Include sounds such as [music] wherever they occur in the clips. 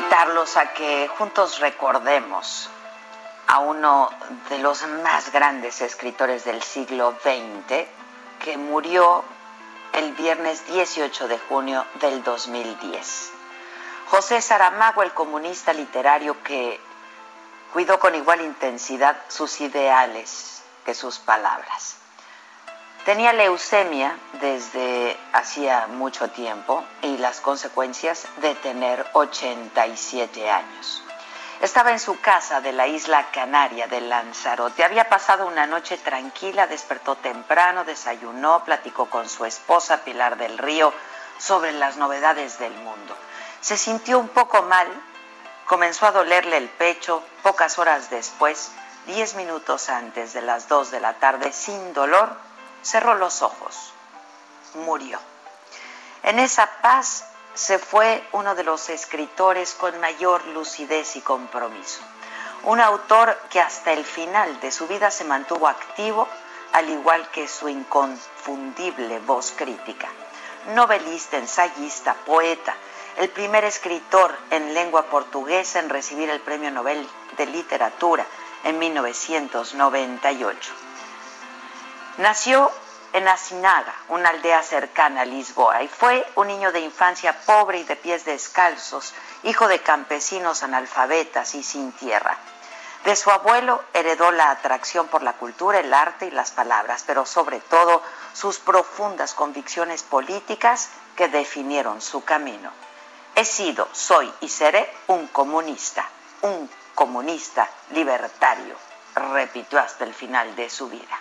Invitarlos a que juntos recordemos a uno de los más grandes escritores del siglo XX que murió el viernes 18 de junio del 2010. José Saramago, el comunista literario que cuidó con igual intensidad sus ideales que sus palabras. Tenía leucemia desde hacía mucho tiempo y las consecuencias de tener 87 años. Estaba en su casa de la isla canaria de Lanzarote. Había pasado una noche tranquila, despertó temprano, desayunó, platicó con su esposa Pilar del Río sobre las novedades del mundo. Se sintió un poco mal, comenzó a dolerle el pecho. Pocas horas después, diez minutos antes de las dos de la tarde, sin dolor, cerró los ojos. Murió. En esa paz se fue uno de los escritores con mayor lucidez y compromiso. Un autor que hasta el final de su vida se mantuvo activo, al igual que su inconfundible voz crítica. Novelista, ensayista, poeta, el primer escritor en lengua portuguesa en recibir el Premio Nobel de Literatura en 1998. Nació en Asinaga, una aldea cercana a Lisboa, y fue un niño de infancia pobre y de pies descalzos, hijo de campesinos analfabetas y sin tierra. De su abuelo heredó la atracción por la cultura, el arte y las palabras, pero sobre todo sus profundas convicciones políticas que definieron su camino. He sido, soy y seré un comunista, un comunista libertario, repitió hasta el final de su vida.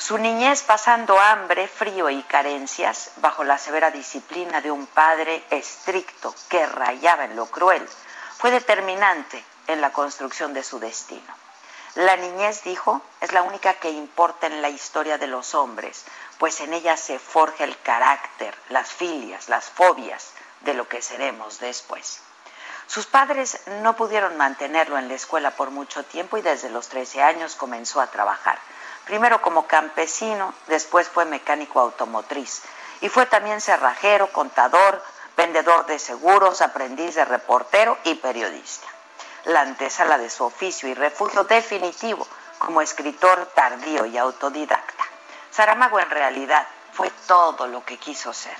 Su niñez pasando hambre, frío y carencias bajo la severa disciplina de un padre estricto que rayaba en lo cruel fue determinante en la construcción de su destino. La niñez, dijo, es la única que importa en la historia de los hombres, pues en ella se forja el carácter, las filias, las fobias de lo que seremos después. Sus padres no pudieron mantenerlo en la escuela por mucho tiempo y desde los 13 años comenzó a trabajar primero como campesino, después fue mecánico automotriz y fue también cerrajero, contador, vendedor de seguros, aprendiz de reportero y periodista. La antesala de su oficio y refugio definitivo como escritor tardío y autodidacta. Saramago en realidad fue todo lo que quiso ser.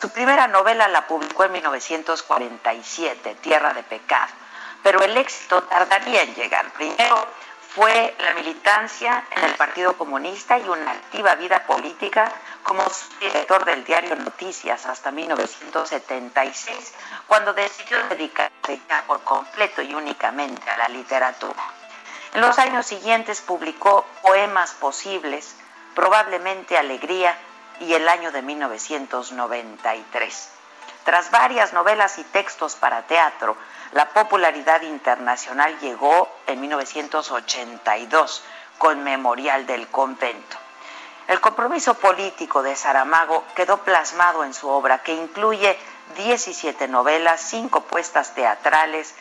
Su primera novela la publicó en 1947, Tierra de Pecado, pero el éxito tardaría en llegar. Primero fue la militancia en el Partido Comunista y una activa vida política como director del diario Noticias hasta 1976, cuando decidió dedicarse ya por completo y únicamente a la literatura. En los años siguientes publicó Poemas Posibles, probablemente Alegría y el año de 1993. Tras varias novelas y textos para teatro, la popularidad internacional llegó en 1982 con Memorial del Convento. El compromiso político de Saramago quedó plasmado en su obra, que incluye 17 novelas, 5 puestas teatrales,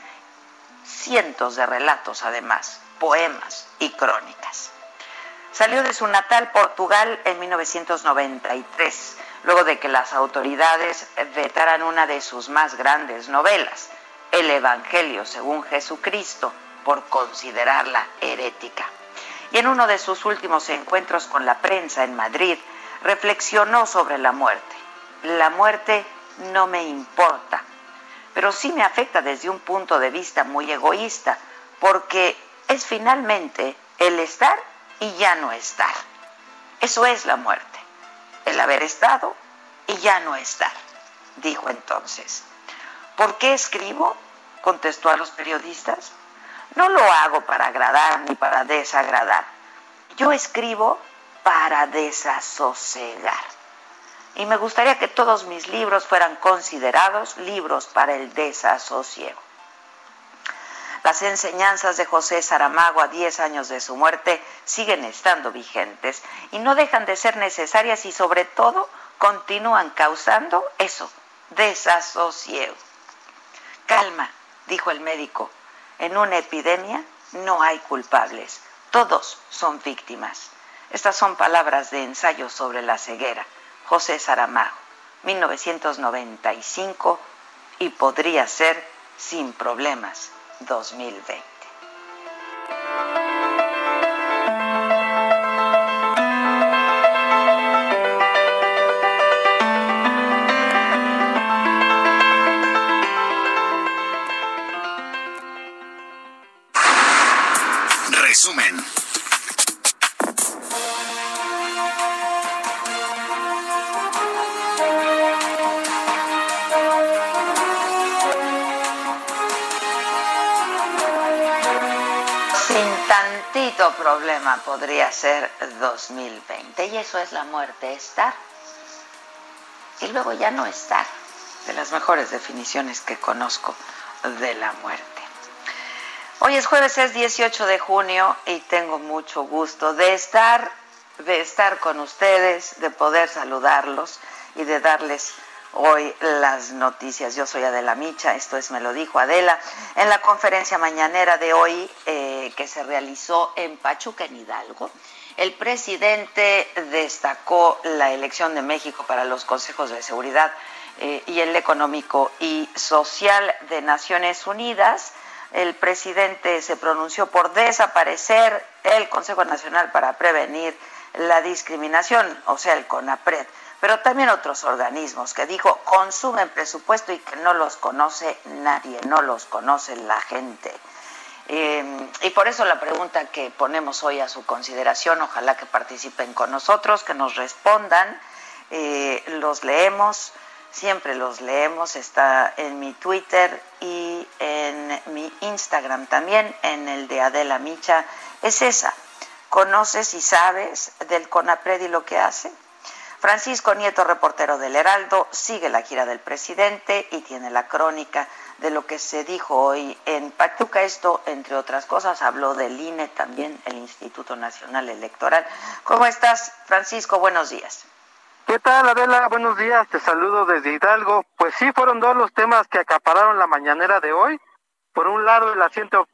cientos de relatos además, poemas y crónicas. Salió de su natal Portugal en 1993, luego de que las autoridades vetaran una de sus más grandes novelas, El Evangelio según Jesucristo, por considerarla herética. Y en uno de sus últimos encuentros con la prensa en Madrid, reflexionó sobre la muerte. La muerte no me importa, pero sí me afecta desde un punto de vista muy egoísta, porque es finalmente el estar y ya no estar. Eso es la muerte, el haber estado y ya no estar, dijo entonces. ¿Por qué escribo? contestó a los periodistas. No lo hago para agradar ni para desagradar. Yo escribo para desasosegar. Y me gustaría que todos mis libros fueran considerados libros para el desasosiego. Las enseñanzas de José Saramago a 10 años de su muerte siguen estando vigentes y no dejan de ser necesarias y sobre todo continúan causando eso, desasosiego. Calma, dijo el médico, en una epidemia no hay culpables, todos son víctimas. Estas son palabras de ensayo sobre la ceguera. José Saramago, 1995, y podría ser sin problemas 2020. Problema podría ser 2020 y eso es la muerte, estar y luego ya no estar, de las mejores definiciones que conozco de la muerte. Hoy es jueves, es 18 de junio y tengo mucho gusto de estar, de estar con ustedes, de poder saludarlos y de darles hoy las noticias. Yo soy Adela Micha, esto es Me lo dijo Adela. En la conferencia mañanera de hoy eh, que se realizó en Pachuca, en Hidalgo, el presidente destacó la elección de México para los consejos de seguridad eh, y el económico y social de Naciones Unidas. El presidente se pronunció por desaparecer el Consejo Nacional para Prevenir la Discriminación, o sea, el CONAPRED pero también otros organismos que dijo consumen presupuesto y que no los conoce nadie, no los conoce la gente. Eh, y por eso la pregunta que ponemos hoy a su consideración, ojalá que participen con nosotros, que nos respondan, eh, los leemos, siempre los leemos, está en mi Twitter y en mi Instagram también, en el de Adela Micha, es esa. ¿Conoces y sabes del CONAPRED y lo que hace? Francisco Nieto, reportero del Heraldo, sigue la gira del presidente y tiene la crónica de lo que se dijo hoy en Pachuca. Esto, entre otras cosas, habló del INE, también el Instituto Nacional Electoral. ¿Cómo estás, Francisco? Buenos días. ¿Qué tal, Adela? Buenos días, te saludo desde Hidalgo. Pues sí, fueron dos los temas que acapararon la mañanera de hoy. Por un lado, el asiento,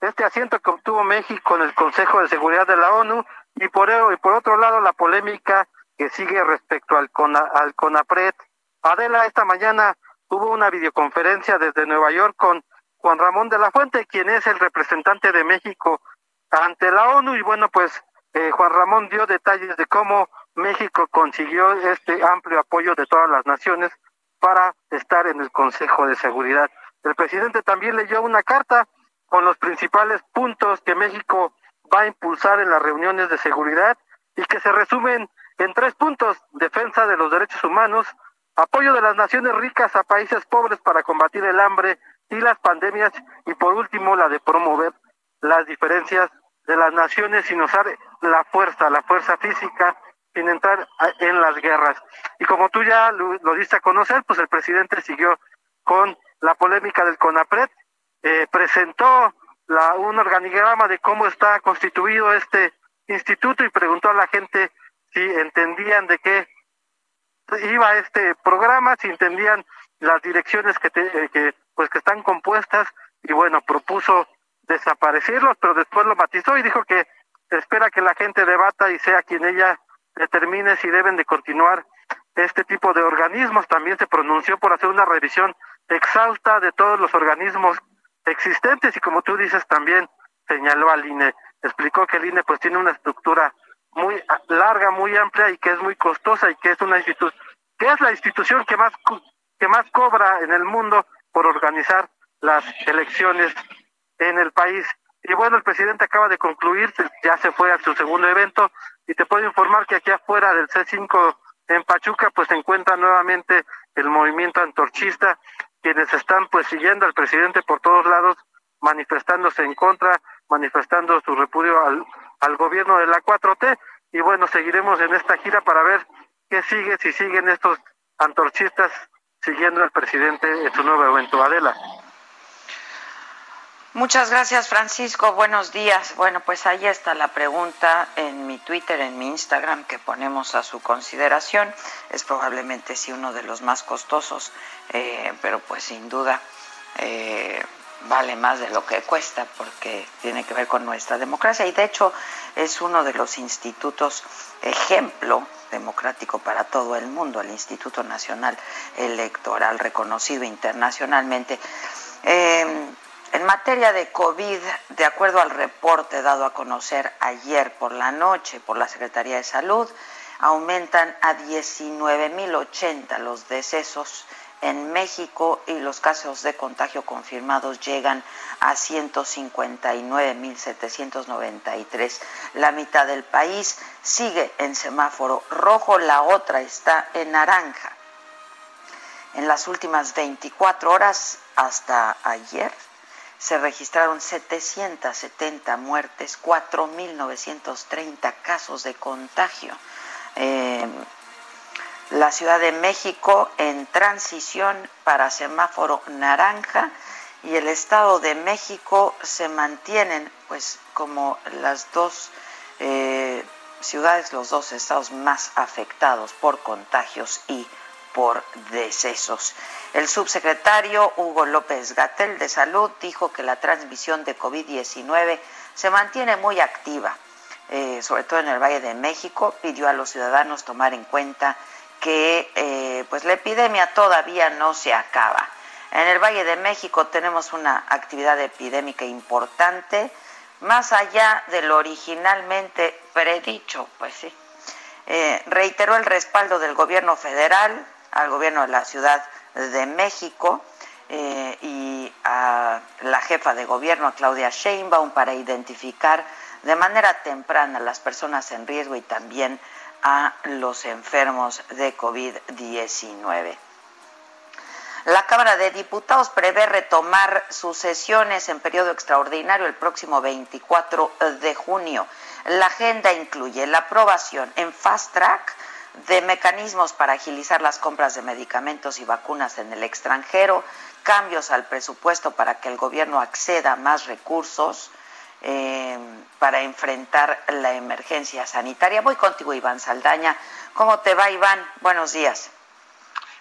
este asiento que obtuvo México en el Consejo de Seguridad de la ONU, y por, y por otro lado, la polémica que sigue respecto al, al CONAPRED. Adela, esta mañana hubo una videoconferencia desde Nueva York con Juan Ramón de la Fuente, quien es el representante de México ante la ONU. Y bueno, pues eh, Juan Ramón dio detalles de cómo México consiguió este amplio apoyo de todas las naciones para estar en el Consejo de Seguridad. El presidente también leyó una carta con los principales puntos que México va a impulsar en las reuniones de seguridad y que se resumen en tres puntos, defensa de los derechos humanos, apoyo de las naciones ricas a países pobres para combatir el hambre y las pandemias, y por último la de promover las diferencias de las naciones sin usar la fuerza, la fuerza física, sin entrar en las guerras. Y como tú ya lo, diste a conocer, pues el presidente siguió con la polémica del CONAPRED, eh, presentó la, un organigrama de cómo está constituido este instituto y preguntó a la gente si entendían de qué iba este programa, si entendían las direcciones que, eh, que pues que están compuestas y bueno, propuso desaparecerlos, pero después lo matizó y dijo que espera que la gente debata y sea quien ella determine si deben de continuar este tipo de organismos. También se pronunció por hacer una revisión exhausta de todos los organismos existentes y como tú dices también señaló al INE. Explicó que el INE pues tiene una estructura muy larga, muy amplia y que es muy costosa y que es una institución que es la institución que más que más cobra en el mundo por organizar las elecciones en el país. Y bueno, el presidente acaba de concluir, ya se fue a su segundo evento y te puedo informar que aquí afuera del C5 en Pachuca pues se encuentra nuevamente el movimiento antorchista, quienes están pues siguiendo al presidente por todos lados, manifestándose en contra, manifestando su repudio al, al gobierno de la 4T y bueno, seguiremos en esta gira para ver qué sigue, si siguen estos antorchistas siguiendo al presidente en su nuevo evento. Adela. Muchas gracias, Francisco. Buenos días. Bueno, pues ahí está la pregunta en mi Twitter, en mi Instagram, que ponemos a su consideración. Es probablemente sí uno de los más costosos, eh, pero pues sin duda eh, vale más de lo que cuesta porque tiene que ver con nuestra democracia y de hecho es uno de los institutos ejemplo democrático para todo el mundo, el Instituto Nacional Electoral reconocido internacionalmente. Eh, en materia de COVID, de acuerdo al reporte dado a conocer ayer por la noche por la Secretaría de Salud, aumentan a 19.080 los decesos en México y los casos de contagio confirmados llegan a 159.793. La mitad del país sigue en semáforo rojo, la otra está en naranja. En las últimas 24 horas hasta ayer se registraron 770 muertes, 4.930 casos de contagio. Eh, la Ciudad de México en transición para semáforo naranja y el Estado de México se mantienen pues como las dos eh, ciudades, los dos estados más afectados por contagios y por decesos. El subsecretario Hugo López Gatel de Salud dijo que la transmisión de COVID-19 se mantiene muy activa, eh, sobre todo en el Valle de México. Pidió a los ciudadanos tomar en cuenta que eh, pues la epidemia todavía no se acaba. En el Valle de México tenemos una actividad epidémica importante, más allá de lo originalmente predicho, pues sí. Eh, reiteró el respaldo del gobierno federal al gobierno de la Ciudad de México eh, y a la jefa de gobierno, Claudia Sheinbaum, para identificar de manera temprana las personas en riesgo y también a los enfermos de COVID-19. La Cámara de Diputados prevé retomar sus sesiones en periodo extraordinario el próximo 24 de junio. La agenda incluye la aprobación en fast track de mecanismos para agilizar las compras de medicamentos y vacunas en el extranjero, cambios al presupuesto para que el gobierno acceda a más recursos eh, para enfrentar la emergencia sanitaria. Voy contigo, Iván Saldaña. ¿Cómo te va, Iván? Buenos días.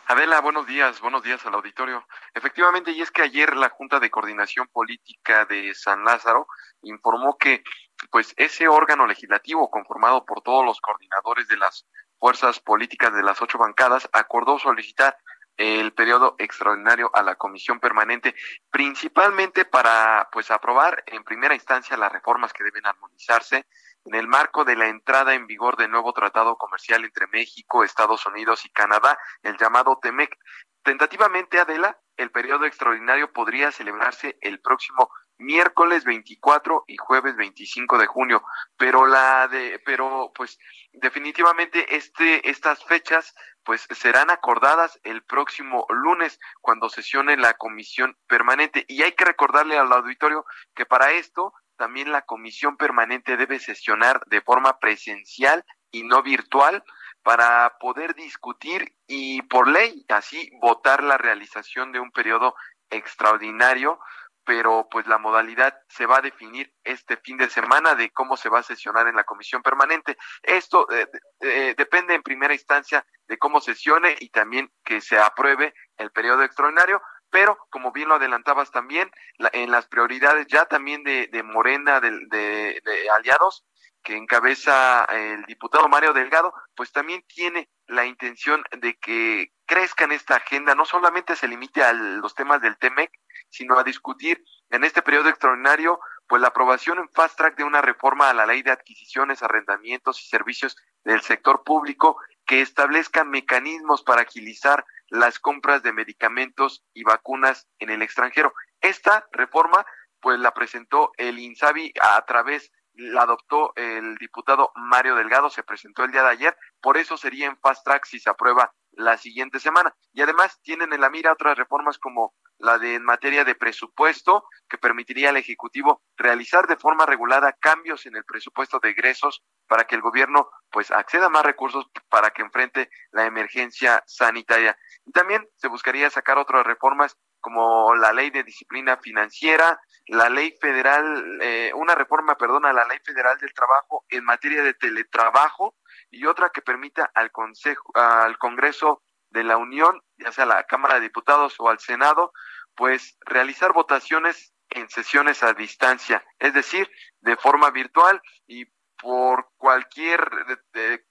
Adela, buenos días, buenos días al auditorio. Efectivamente, y es que ayer la Junta de Coordinación Política de San Lázaro informó que pues ese órgano legislativo conformado por todos los coordinadores de las fuerzas políticas de las ocho bancadas acordó solicitar el periodo extraordinario a la comisión permanente, principalmente para pues aprobar en primera instancia las reformas que deben armonizarse en el marco de la entrada en vigor del nuevo tratado comercial entre México, Estados Unidos y Canadá, el llamado TEMEC. Tentativamente, Adela, el periodo extraordinario podría celebrarse el próximo miércoles 24 y jueves 25 de junio, pero la de pero pues definitivamente este estas fechas pues serán acordadas el próximo lunes cuando sesione la comisión permanente y hay que recordarle al auditorio que para esto también la comisión permanente debe sesionar de forma presencial y no virtual para poder discutir y por ley así votar la realización de un periodo extraordinario pero pues la modalidad se va a definir este fin de semana de cómo se va a sesionar en la comisión permanente. Esto eh, eh, depende en primera instancia de cómo sesione y también que se apruebe el periodo extraordinario, pero como bien lo adelantabas también, en las prioridades ya también de, Morena, de, de aliados, que encabeza el diputado Mario Delgado, pues también tiene la intención de que crezca en esta agenda, no solamente se limite a los temas del TEMEC, sino a discutir en este periodo extraordinario pues la aprobación en fast track de una reforma a la ley de adquisiciones, arrendamientos y servicios del sector público que establezca mecanismos para agilizar las compras de medicamentos y vacunas en el extranjero. Esta reforma pues la presentó el INSABI a través la adoptó el diputado Mario Delgado, se presentó el día de ayer, por eso sería en fast track si se aprueba la siguiente semana. Y además tienen en la mira otras reformas como la de en materia de presupuesto, que permitiría al Ejecutivo realizar de forma regulada cambios en el presupuesto de egresos para que el gobierno pues acceda a más recursos para que enfrente la emergencia sanitaria. Y también se buscaría sacar otras reformas como la ley de disciplina financiera, la ley federal, eh, una reforma, perdón, a la ley federal del trabajo en materia de teletrabajo y otra que permita al Consejo, al Congreso de la Unión, ya sea la Cámara de Diputados o al Senado, pues realizar votaciones en sesiones a distancia, es decir, de forma virtual y por cualquier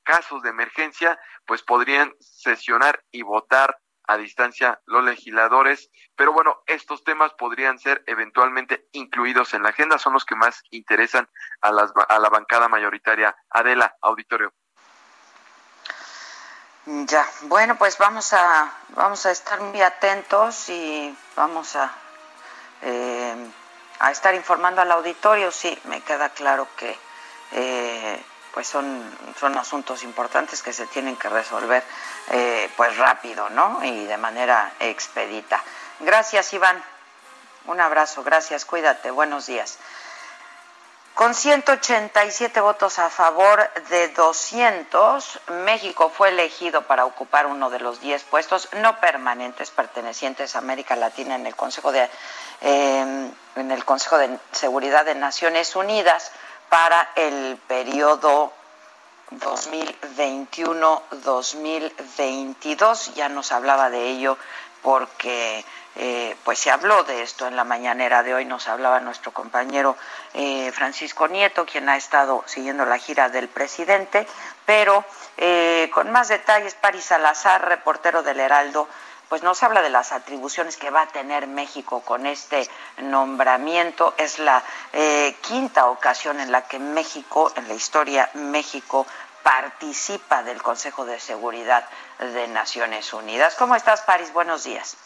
casos de emergencia, pues podrían sesionar y votar a distancia los legisladores, pero bueno, estos temas podrían ser eventualmente incluidos en la agenda, son los que más interesan a, las, a la bancada mayoritaria. Adela, auditorio. Ya, bueno, pues vamos a, vamos a estar muy atentos y vamos a, eh, a estar informando al auditorio. Sí, me queda claro que eh, pues son, son asuntos importantes que se tienen que resolver eh, pues rápido, ¿no? Y de manera expedita. Gracias, Iván. Un abrazo, gracias, cuídate, buenos días. Con 187 votos a favor de 200, México fue elegido para ocupar uno de los 10 puestos no permanentes pertenecientes a América Latina en el Consejo de, em, en el Consejo de Seguridad de Naciones Unidas para el periodo 2021-2022. Ya nos hablaba de ello porque eh, pues se habló de esto en la mañanera de hoy, nos hablaba nuestro compañero eh, Francisco Nieto, quien ha estado siguiendo la gira del presidente, pero eh, con más detalles, Paris Salazar, reportero del Heraldo, pues nos habla de las atribuciones que va a tener México con este nombramiento. Es la quinta ocasión en la que México, en la historia México, participa del Consejo de Seguridad de Naciones Unidas. ¿Cómo estás, Paris? Buenos días.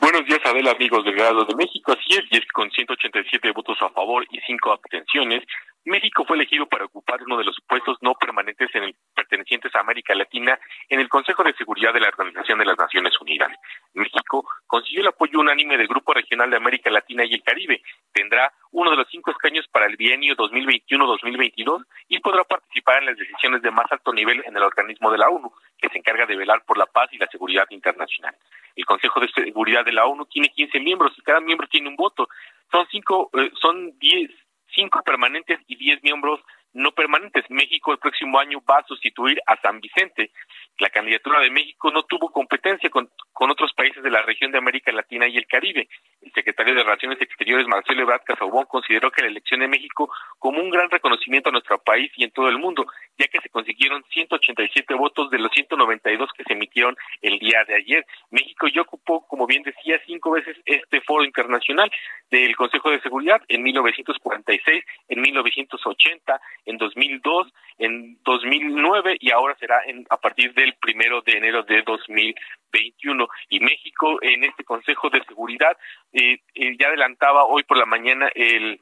Buenos días, Adela, amigos del Grado de México. Así es, y es con 187 votos a favor y 5 abstenciones, México fue elegido para ocupar uno de los puestos no permanentes en el, pertenecientes a América Latina en el Consejo de Seguridad de la Organización de las Naciones Unidas. México consiguió el apoyo unánime del Grupo Regional de América Latina y el Caribe. Tendrá uno de los cinco escaños para el bienio 2021-2022 y podrá participar en las decisiones de más alto nivel en el organismo de la ONU, que se encarga de velar por la paz y la seguridad internacional. El Consejo de Seguridad de la ONU tiene 15 miembros y cada miembro tiene un voto. Son cinco, eh, son 10 cinco permanentes y diez miembros no permanentes. México el próximo año va a sustituir a San Vicente. La candidatura de México no tuvo competencia con, otros países de la región de América Latina y el Caribe. El secretario de Relaciones Exteriores, Marcelo Ebrard Casaubon, consideró que la elección de México como un gran reconocimiento a nuestro país y en todo el mundo, ya que se consiguieron 187 votos de los 192 que se emitieron el día de ayer. México ya ocupó, como bien decía, cinco veces este foro internacional del Consejo de Seguridad en 1946, en 1980, en 2002, en 2009 y ahora será en, a partir del primero de enero de 2021. Y México en este Consejo de Seguridad eh, eh, ya adelantaba hoy por la mañana el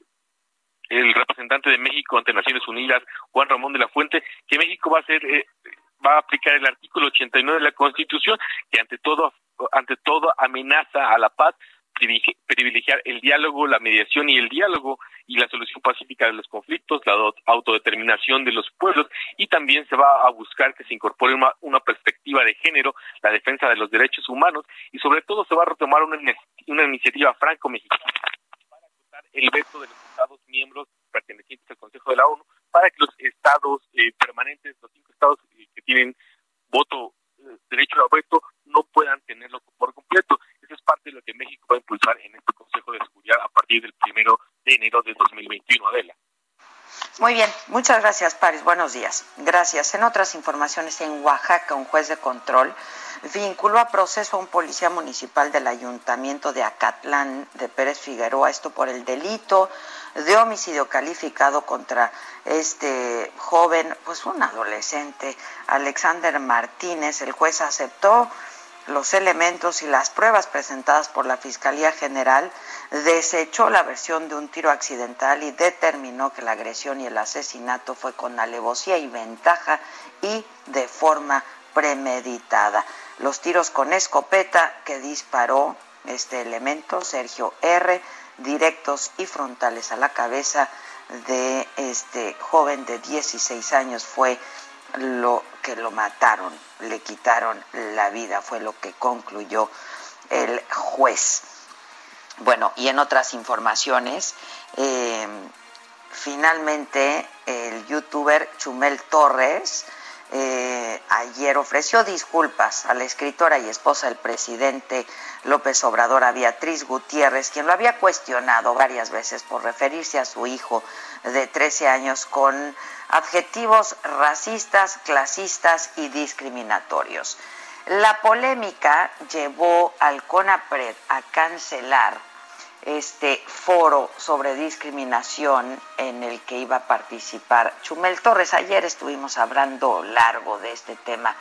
el representante de México ante Naciones Unidas, Juan Ramón de la Fuente, que México va a ser eh, va a aplicar el artículo 89 de la Constitución, que ante todo ante todo amenaza a la paz, privilegiar el diálogo, la mediación y el diálogo y la solución pacífica de los conflictos, la autodeterminación de los pueblos y también se va a buscar que se incorpore una, perspectiva de género, la defensa de los derechos humanos y sobre todo se va a retomar una, iniciativa franco-mexicana para acotar el veto de los Estados miembros pertenecientes al Consejo de la ONU para que los estados eh, permanentes, los cinco estados eh, que tienen voto, derecho a veto, no puedan tenerlo por completo es parte de lo que México va a impulsar en este Consejo de Seguridad a partir del primero de enero de 2021, Adela. Muy bien, muchas gracias, Paris. Buenos días. Gracias. En otras informaciones, en Oaxaca, un juez de control vinculó a proceso a un policía municipal del ayuntamiento de Acatlán de Pérez Figueroa, esto por el delito de homicidio calificado contra este joven, pues un adolescente, Alexander Martínez. El juez aceptó los elementos y las pruebas presentadas por la Fiscalía General, desechó la versión de un tiro accidental y determinó que la agresión y el asesinato fue con alevosía y ventaja y de forma premeditada. Los tiros con escopeta que disparó este elemento, Sergio R., directos y frontales a la cabeza de este joven de 16 años fue lo que lo mataron, le quitaron la vida, fue lo que concluyó el juez. Bueno, y en otras informaciones, eh, finalmente el youtuber Chumel Torres eh, ayer ofreció disculpas a la escritora y esposa del presidente López Obrador, a Beatriz Gutiérrez, quien lo había cuestionado varias veces por referirse a su hijo de 13 años con adjetivos racistas, clasistas y discriminatorios. La polémica llevó al CONAPRED a cancelar este foro sobre discriminación en el que iba a participar Chumel Torres. Ayer estuvimos hablando largo de este tema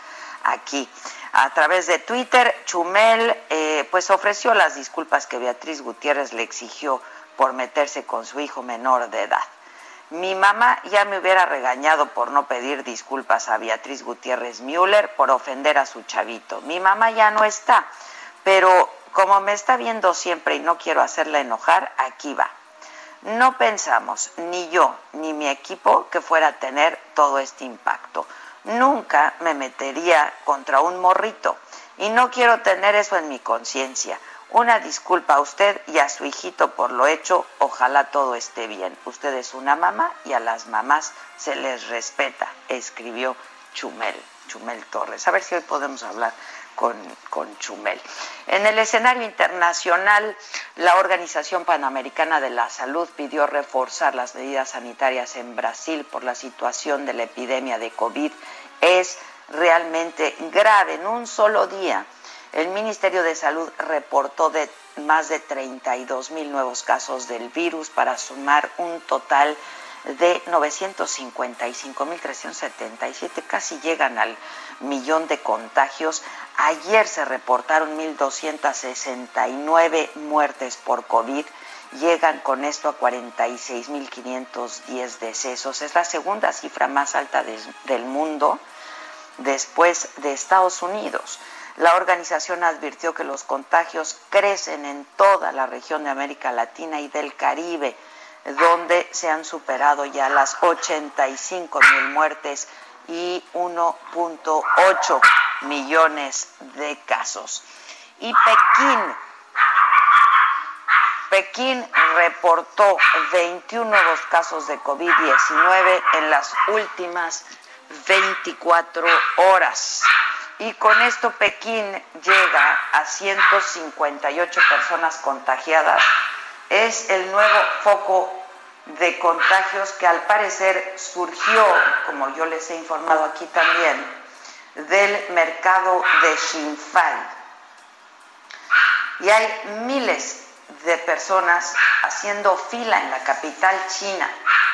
aquí. A través de Twitter, Chumel eh, pues ofreció las disculpas que Beatriz Gutiérrez le exigió por meterse con su hijo menor de edad. Mi mamá ya me hubiera regañado por no pedir disculpas a Beatriz Gutiérrez Müller por ofender a su chavito. Mi mamá ya no está, pero como me está viendo siempre y no quiero hacerla enojar, aquí va. No pensamos, ni yo ni mi equipo, que fuera a tener todo este impacto. Nunca me metería contra un morrito y no quiero tener eso en mi conciencia. Una disculpa a usted y a su hijito por lo hecho. Ojalá todo esté bien. Usted es una mamá y a las mamás se les respeta, escribió Chumel, Chumel Torres. A ver si hoy podemos hablar con, Chumel. En el escenario internacional, la Organización Panamericana de la Salud pidió reforzar las medidas sanitarias en Brasil por la situación de la epidemia de COVID. Es realmente grave. En un solo día, el Ministerio de Salud reportó de más de 32 mil nuevos casos del virus para sumar un total de 955.377, casi llegan al millón de contagios. Ayer se reportaron 1.269 muertes por COVID, llegan con esto a 46.510 decesos. Es la segunda cifra más alta de, del mundo después de Estados Unidos. La organización advirtió que los contagios crecen en toda la región de América Latina y del Caribe, donde se han superado ya las 85 mil muertes y 1.8 millones de casos. Y Pekín, Pekín reportó 21 nuevos casos de COVID-19 en las últimas 24 horas. Y con esto Pekín llega a 158 personas contagiadas. Es el nuevo foco de contagios que al parecer surgió, como yo les he informado aquí también, del mercado de Xinfai. Y hay miles de personas haciendo fila en la capital china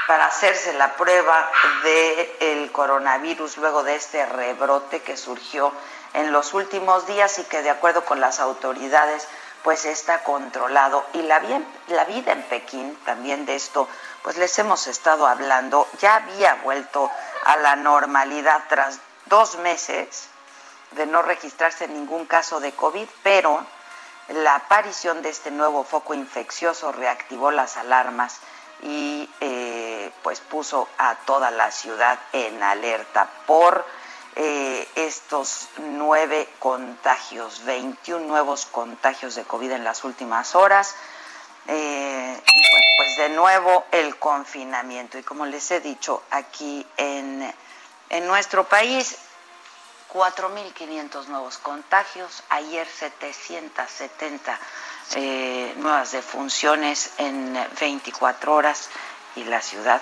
para hacerse la prueba del coronavirus luego de este rebrote que surgió en los últimos días y que de acuerdo con las autoridades pues está controlado. Y la, vida en Pekín, también de esto, pues les hemos estado hablando, ya había vuelto a la normalidad tras dos meses de no registrarse ningún caso de COVID, pero la aparición de este nuevo foco infeccioso reactivó las alarmas y eh, pues puso a toda la ciudad en alerta por eh, estos nueve contagios, 21 nuevos contagios de COVID en las últimas horas. Eh, y pues de nuevo el confinamiento. Y como les he dicho, aquí en, en nuestro país 4.500 nuevos contagios, ayer 770 eh, nuevas defunciones en 24 horas y la ciudad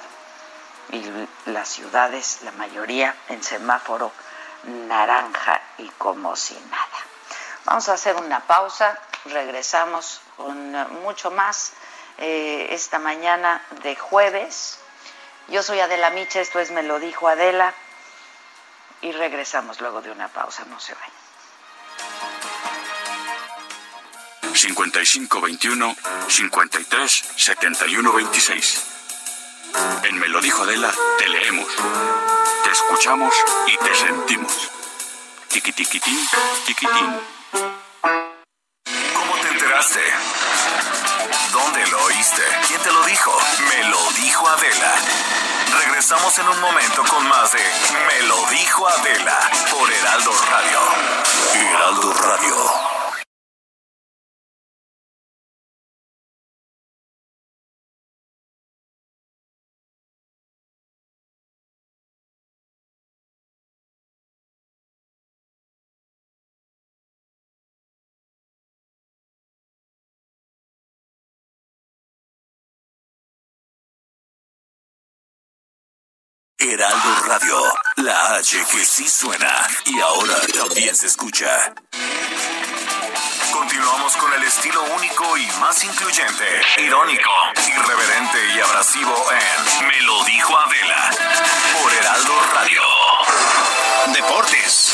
y las ciudades, la mayoría en semáforo naranja y como si nada. Vamos a hacer una pausa, regresamos con mucho más eh, esta mañana de jueves. Yo soy Adela Micha, esto es Me lo dijo Adela y regresamos luego de una pausa, no se vayan. 5521 53 71 26. En Me lo dijo Adela, te leemos, te escuchamos y te sentimos. Tiquitiquitín, tiquitín. ¿Cómo te enteraste? ¿Dónde lo oíste? ¿Quién te lo dijo? Me lo dijo Adela. Regresamos en un momento con más de Me lo dijo Adela por Heraldo Radio. Heraldo Radio. Heraldo Radio, la H que sí suena y ahora también se escucha. Continuamos con el estilo único y más incluyente, irónico, irreverente y abrasivo en Me lo dijo Adela por Heraldo Radio. Deportes.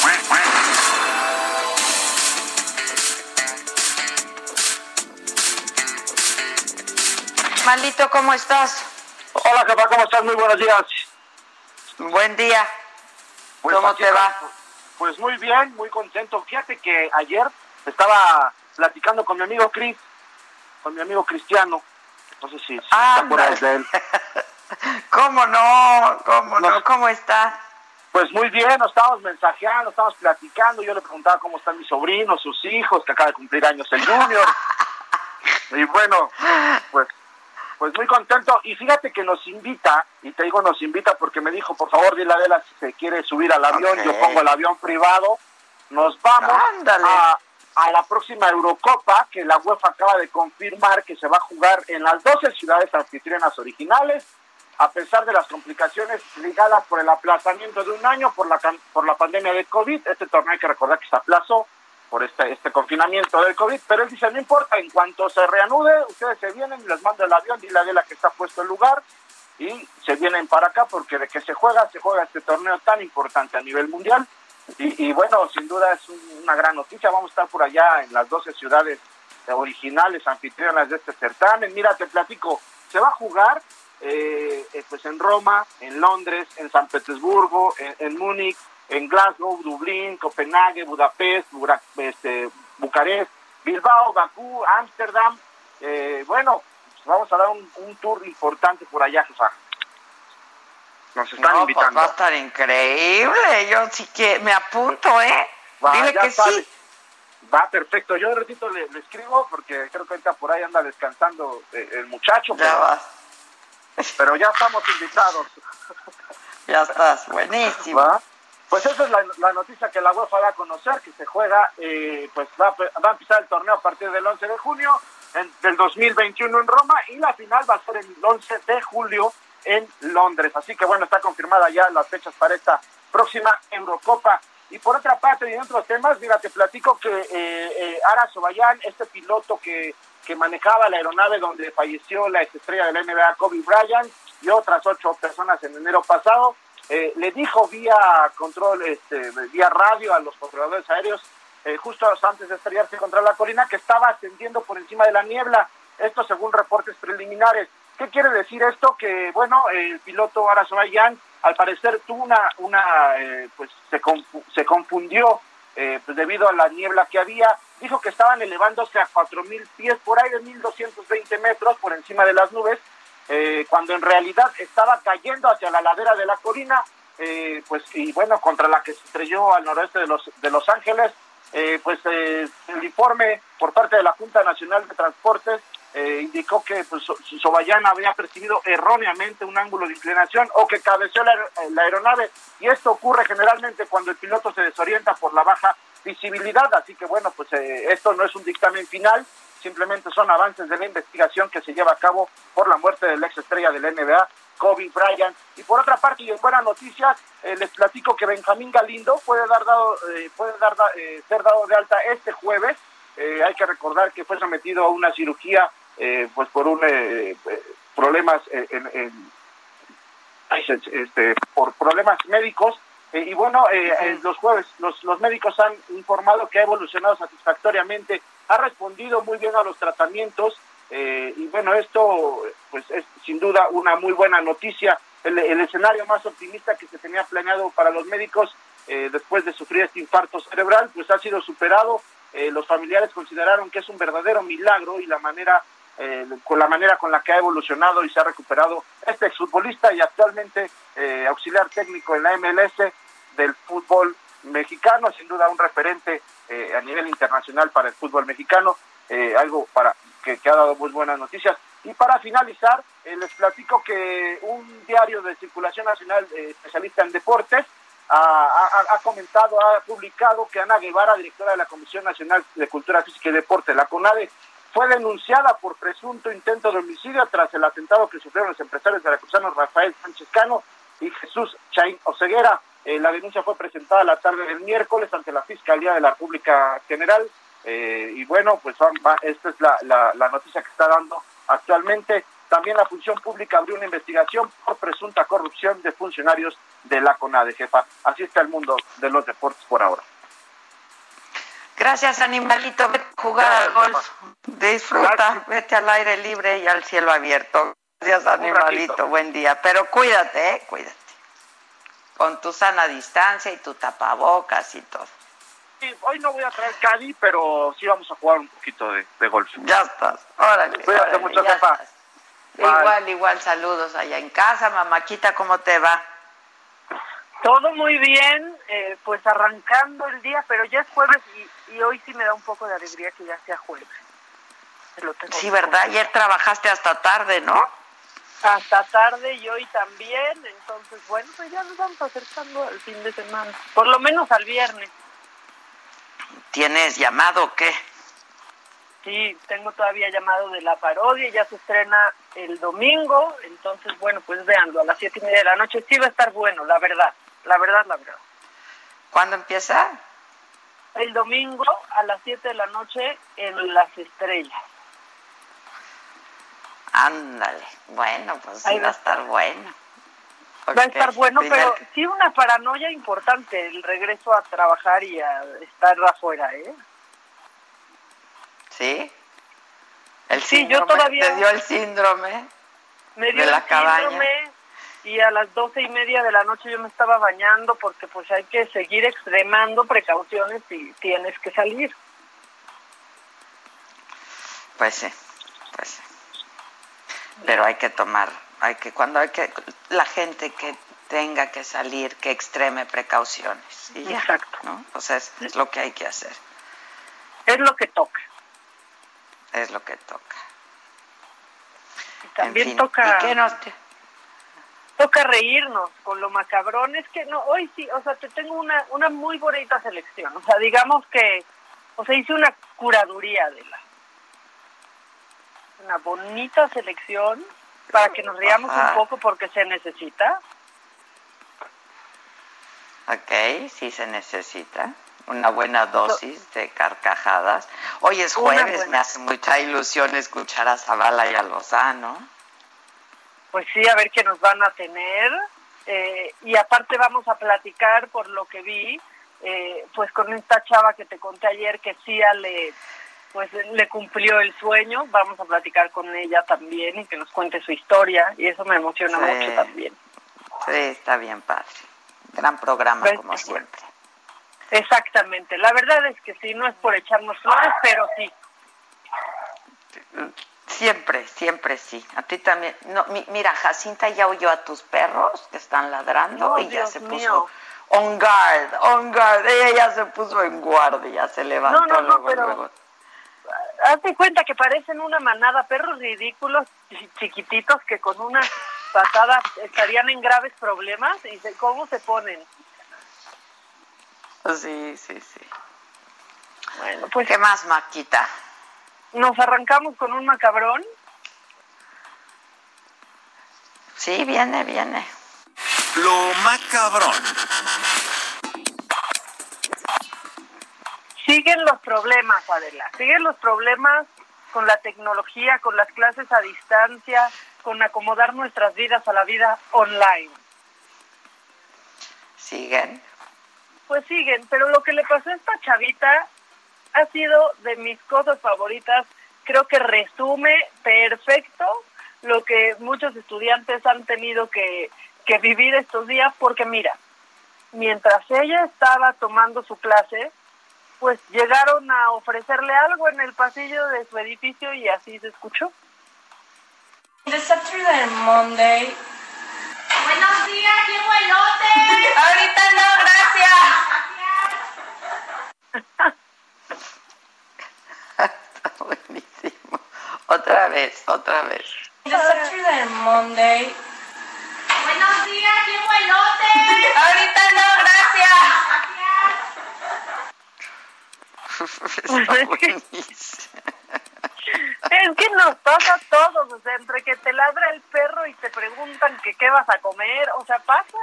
Malito, ¿cómo estás? Hola, jefa, ¿cómo estás? Muy buenos días. Buen día. Pues ¿Cómo te va? Pues muy bien, muy contento. Fíjate que ayer estaba platicando con mi amigo Cris, con mi amigo Cristiano. No sé si, si te acuerdas de él. [laughs] ¿Cómo no? ¿Cómo no? No. ¿Cómo está? Pues muy bien, nos estábamos mensajeando, estábamos platicando. Yo le preguntaba cómo están mis sobrinos, sus hijos, que acaba de cumplir años el Junior. [laughs] y bueno, pues, pues muy contento. Y fíjate que nos invita, y te digo nos invita porque me dijo, por favor, dile a Adela si se quiere subir al avión. Yo pongo el avión privado. Nos vamos a, a la próxima Eurocopa, que la UEFA acaba de confirmar que se va a jugar en las 12 ciudades anfitrionas originales a pesar de las complicaciones ligadas por el aplazamiento de un año por la, por la pandemia de COVID. Este torneo hay que recordar que se aplazó por este, este confinamiento del COVID, pero él dice, no importa, en cuanto se reanude, ustedes se vienen, les mando el avión, dile a Adela que está puesto el lugar y se vienen para acá porque de que se juega, se juega este torneo tan importante a nivel mundial. Y, y bueno, sin duda es un- una gran noticia, vamos a estar por allá en las 12 ciudades originales, anfitrionas de este certamen. Mira, te platico, se va a jugar eh, eh, pues en Roma, en Londres, en San Petersburgo, en Múnich, en Glasgow, Dublín, Copenhague, Budapest, Bura- este, Bucarest, Bilbao, Bakú, Ámsterdam. Eh, bueno, pues vamos a dar un, un tour importante por allá, jefa. Nos están no, pues invitando. va a estar increíble. Yo sí que me apunto, ¿eh? Va, Dile que sale. sí. Va, perfecto. Yo de ratito le, le escribo porque creo que ahorita por ahí anda descansando eh, el muchacho, Ya pero, vas. pero ya estamos invitados. [laughs] Ya estás. Buenísimo. ¿va? Pues esa es la, noticia que la UEFA da a conocer, que se juega, eh, pues va, va a empezar el torneo a partir del 11 de junio en- del 2021 en Roma y la final va a ser el 11 de julio en Londres. Así que bueno, está confirmada ya las fechas para esta próxima Eurocopa. Y por otra parte, y en otros temas, mira, te platico que eh, eh, Ara Sobayán, este piloto que, que manejaba la aeronave donde falleció la estrella del NBA Kobe Bryant y otras ocho personas en enero pasado, eh, le dijo vía control, este, vía radio a los controladores aéreos, eh, justo antes de estrellarse contra la colina, que estaba ascendiendo por encima de la niebla. Esto según reportes preliminares. ¿Qué quiere decir esto? Que, bueno, el piloto Arazobayan, al parecer, tuvo una, una eh, pues se, confu- se confundió eh, pues, debido a la niebla que había. Dijo que estaban elevándose a 4.000 pies, por ahí de 1.220 metros por encima de las nubes, eh, cuando en realidad estaba cayendo hacia la ladera de la colina, eh, pues y bueno, contra la que se estrelló al noroeste de Los, de los Ángeles, eh, pues eh, el informe por parte de la Junta Nacional de Transportes eh, indicó que pues, So- Sobayán había percibido erróneamente un ángulo de inclinación o que cabeceó la, la aeronave y esto ocurre generalmente cuando el piloto se desorienta por la baja visibilidad, así que bueno, pues eh, esto no es un dictamen final, simplemente son avances de la investigación que se lleva a cabo por la muerte del ex estrella del NBA, Kobe Bryant. Y por otra parte, y en buenas noticias, eh, les platico que Benjamín Galindo puede dar dado, eh, puede dar da- eh, ser dado de alta este jueves. Eh, hay que recordar que fue sometido a una cirugía pues por un problemas en, este, por problemas médicos y bueno, los jueves los, los médicos han informado que ha evolucionado satisfactoriamente, ha respondido muy bien a los tratamientos y bueno, esto pues es sin duda una muy buena noticia. El, el escenario más optimista que se tenía planeado para los médicos eh, después de sufrir este infarto cerebral, pues ha sido superado. Eh, los familiares consideraron que es un verdadero milagro y la manera eh, con la manera con la que ha evolucionado y se ha recuperado este exfutbolista y actualmente auxiliar técnico en la MLS del fútbol mexicano, sin duda un referente a nivel internacional para el fútbol mexicano, algo para que, ha dado muy buenas noticias. Y para finalizar, les platico que un diario de circulación nacional especialista en deportes ha, comentado, ha publicado que Ana Guevara, directora de la Comisión Nacional de Cultura Física y Deporte, la CONADE, fue denunciada por presunto intento de homicidio tras el atentado que sufrieron los empresarios veracruzanos Rafael Sánchez Cano y Jesús Chain Oseguera. Eh, la denuncia fue presentada la tarde del miércoles ante la Fiscalía de la República General. Eh, y bueno, pues esta es la, la noticia que está dando actualmente. También la función pública abrió una investigación por presunta corrupción de funcionarios de la CONADE, jefa. Así está el mundo de los deportes por ahora. Gracias, animalito. Vete a jugar al golf. Disfruta, vete al aire libre y al cielo abierto. Gracias, animalito. Buen día. Pero cuídate, ¿eh? Cuídate. Con tu sana distancia y tu tapabocas y todo. Sí, hoy no voy a traer Cadi, pero sí vamos a jugar un poquito de, golf. Ya estás. Órale. Cuídate mucho, jefa. Igual, igual, saludos allá en casa. Mamáquita, ¿cómo te va? Todo muy bien, eh, pues arrancando el día, pero ya es jueves y, hoy sí me da un poco de alegría que ya sea jueves. sí, ¿verdad? Ayer trabajaste hasta tarde, ¿no? Hasta tarde y hoy también, entonces bueno, pues ya nos vamos acercando al fin de semana, por lo menos al viernes. ¿Tienes llamado o qué? Sí, tengo todavía llamado de la parodia, ya se estrena el domingo, entonces bueno, pues veanlo a las siete y media de la noche, sí va a estar bueno, la verdad, la verdad, la verdad. ¿Cuándo empieza? El domingo a las siete de la noche en Las Estrellas. Ándale, bueno, pues sí va a estar bueno. Va a estar bueno, pero sí una paranoia importante el regreso a trabajar y a estar afuera, ¿eh? ¿Sí? El sí, yo todavía... ¿Te dio el síndrome? Me dio el síndrome y a las doce y media de la noche yo me estaba bañando porque pues hay que seguir extremando precauciones y tienes que salir. Pues sí, pues sí. Pero hay que tomar, hay que, cuando hay que, la gente que tenga que salir, que extreme precauciones. Y ya, Exacto. ¿no? O sea, es lo que hay que hacer. Es lo que toca es lo que toca. también toca... Toca reírnos con lo macabrón. Es que no, hoy sí, o sea, te tengo una, una muy bonita selección. O sea, digamos que, o sea, hice una curaduría de la... Una bonita selección para que nos riamos un poco porque se necesita. Ok, sí se necesita una buena dosis de carcajadas. Hoy es jueves, me hace mucha ilusión escuchar a Zavala y a Lozano. Pues sí, a ver qué nos van a tener. Eh, y aparte vamos a platicar, por lo que vi, eh, pues con esta chava que te conté ayer que sí le pues le cumplió el sueño, vamos a platicar con ella también y que nos cuente su historia y eso me emociona mucho también. Sí, está bien padre. Gran programa pues, como siempre. Exactamente, la verdad es que sí, no es por echarnos flores, pero sí. Siempre, siempre sí. A ti también. No, mira, Jacinta ya oyó a tus perros que están ladrando y ya se puso on guard, on guard. Ella ya se puso en guardia, se levantó no, no, no, pero Hazte cuenta que parecen una manada, perros ridículos, chiquititos, que con una patada estarían en graves problemas y cómo se ponen. Sí, sí, sí. Bueno, pues. ¿Qué más, Maquita? ¿Nos arrancamos con un macabrón? Sí, viene, viene. Lo macabrón. Siguen los problemas, Adela. Siguen los problemas con la tecnología, con las clases a distancia, con acomodar nuestras vidas a la vida online. ¿Siguen? Pues siguen, pero lo que le pasó a esta chavita ha sido de mis cosas favoritas. Creo que resume perfecto lo que muchos estudiantes han tenido que, que vivir estos días, porque mira, mientras ella estaba tomando su clase, pues llegaron a ofrecerle algo en el pasillo de su edificio y así se escuchó. The Saturday Monday. Buenos días, llevo elote. Ahorita no, gracias. [laughs] Está buenísimo. Otra vez, otra vez. The Saturday Monday. Buenos días, llevo elote. Ahorita no, gracias. Está buenísimo. [laughs] [laughs] Es que nos pasa a todos, o sea, entre que te ladra el perro y te preguntan que qué vas a comer, o sea, pasa.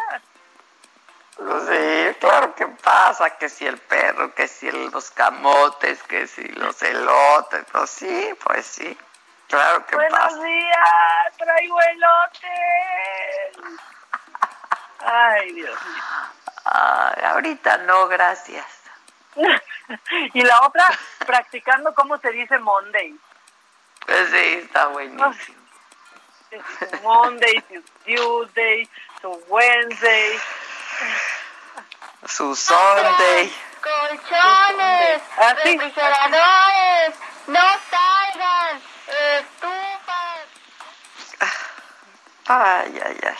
Sí, claro que pasa, que si el perro, que si los camotes, que si los elotes, pues sí, pues sí, claro que Buenos pasa. Buenos días, traigo elotes. [laughs] Ay, Dios mío. Ay, ahorita no, gracias. Y la otra, practicando cómo se dice Monday. Pues sí, está buenísimo. Su Monday, su Tuesday, su Wednesday. Su Sunday. Colchones, ¿Ah, sí? refrigeradores, no salgan, estufas. Ay, ay, ay.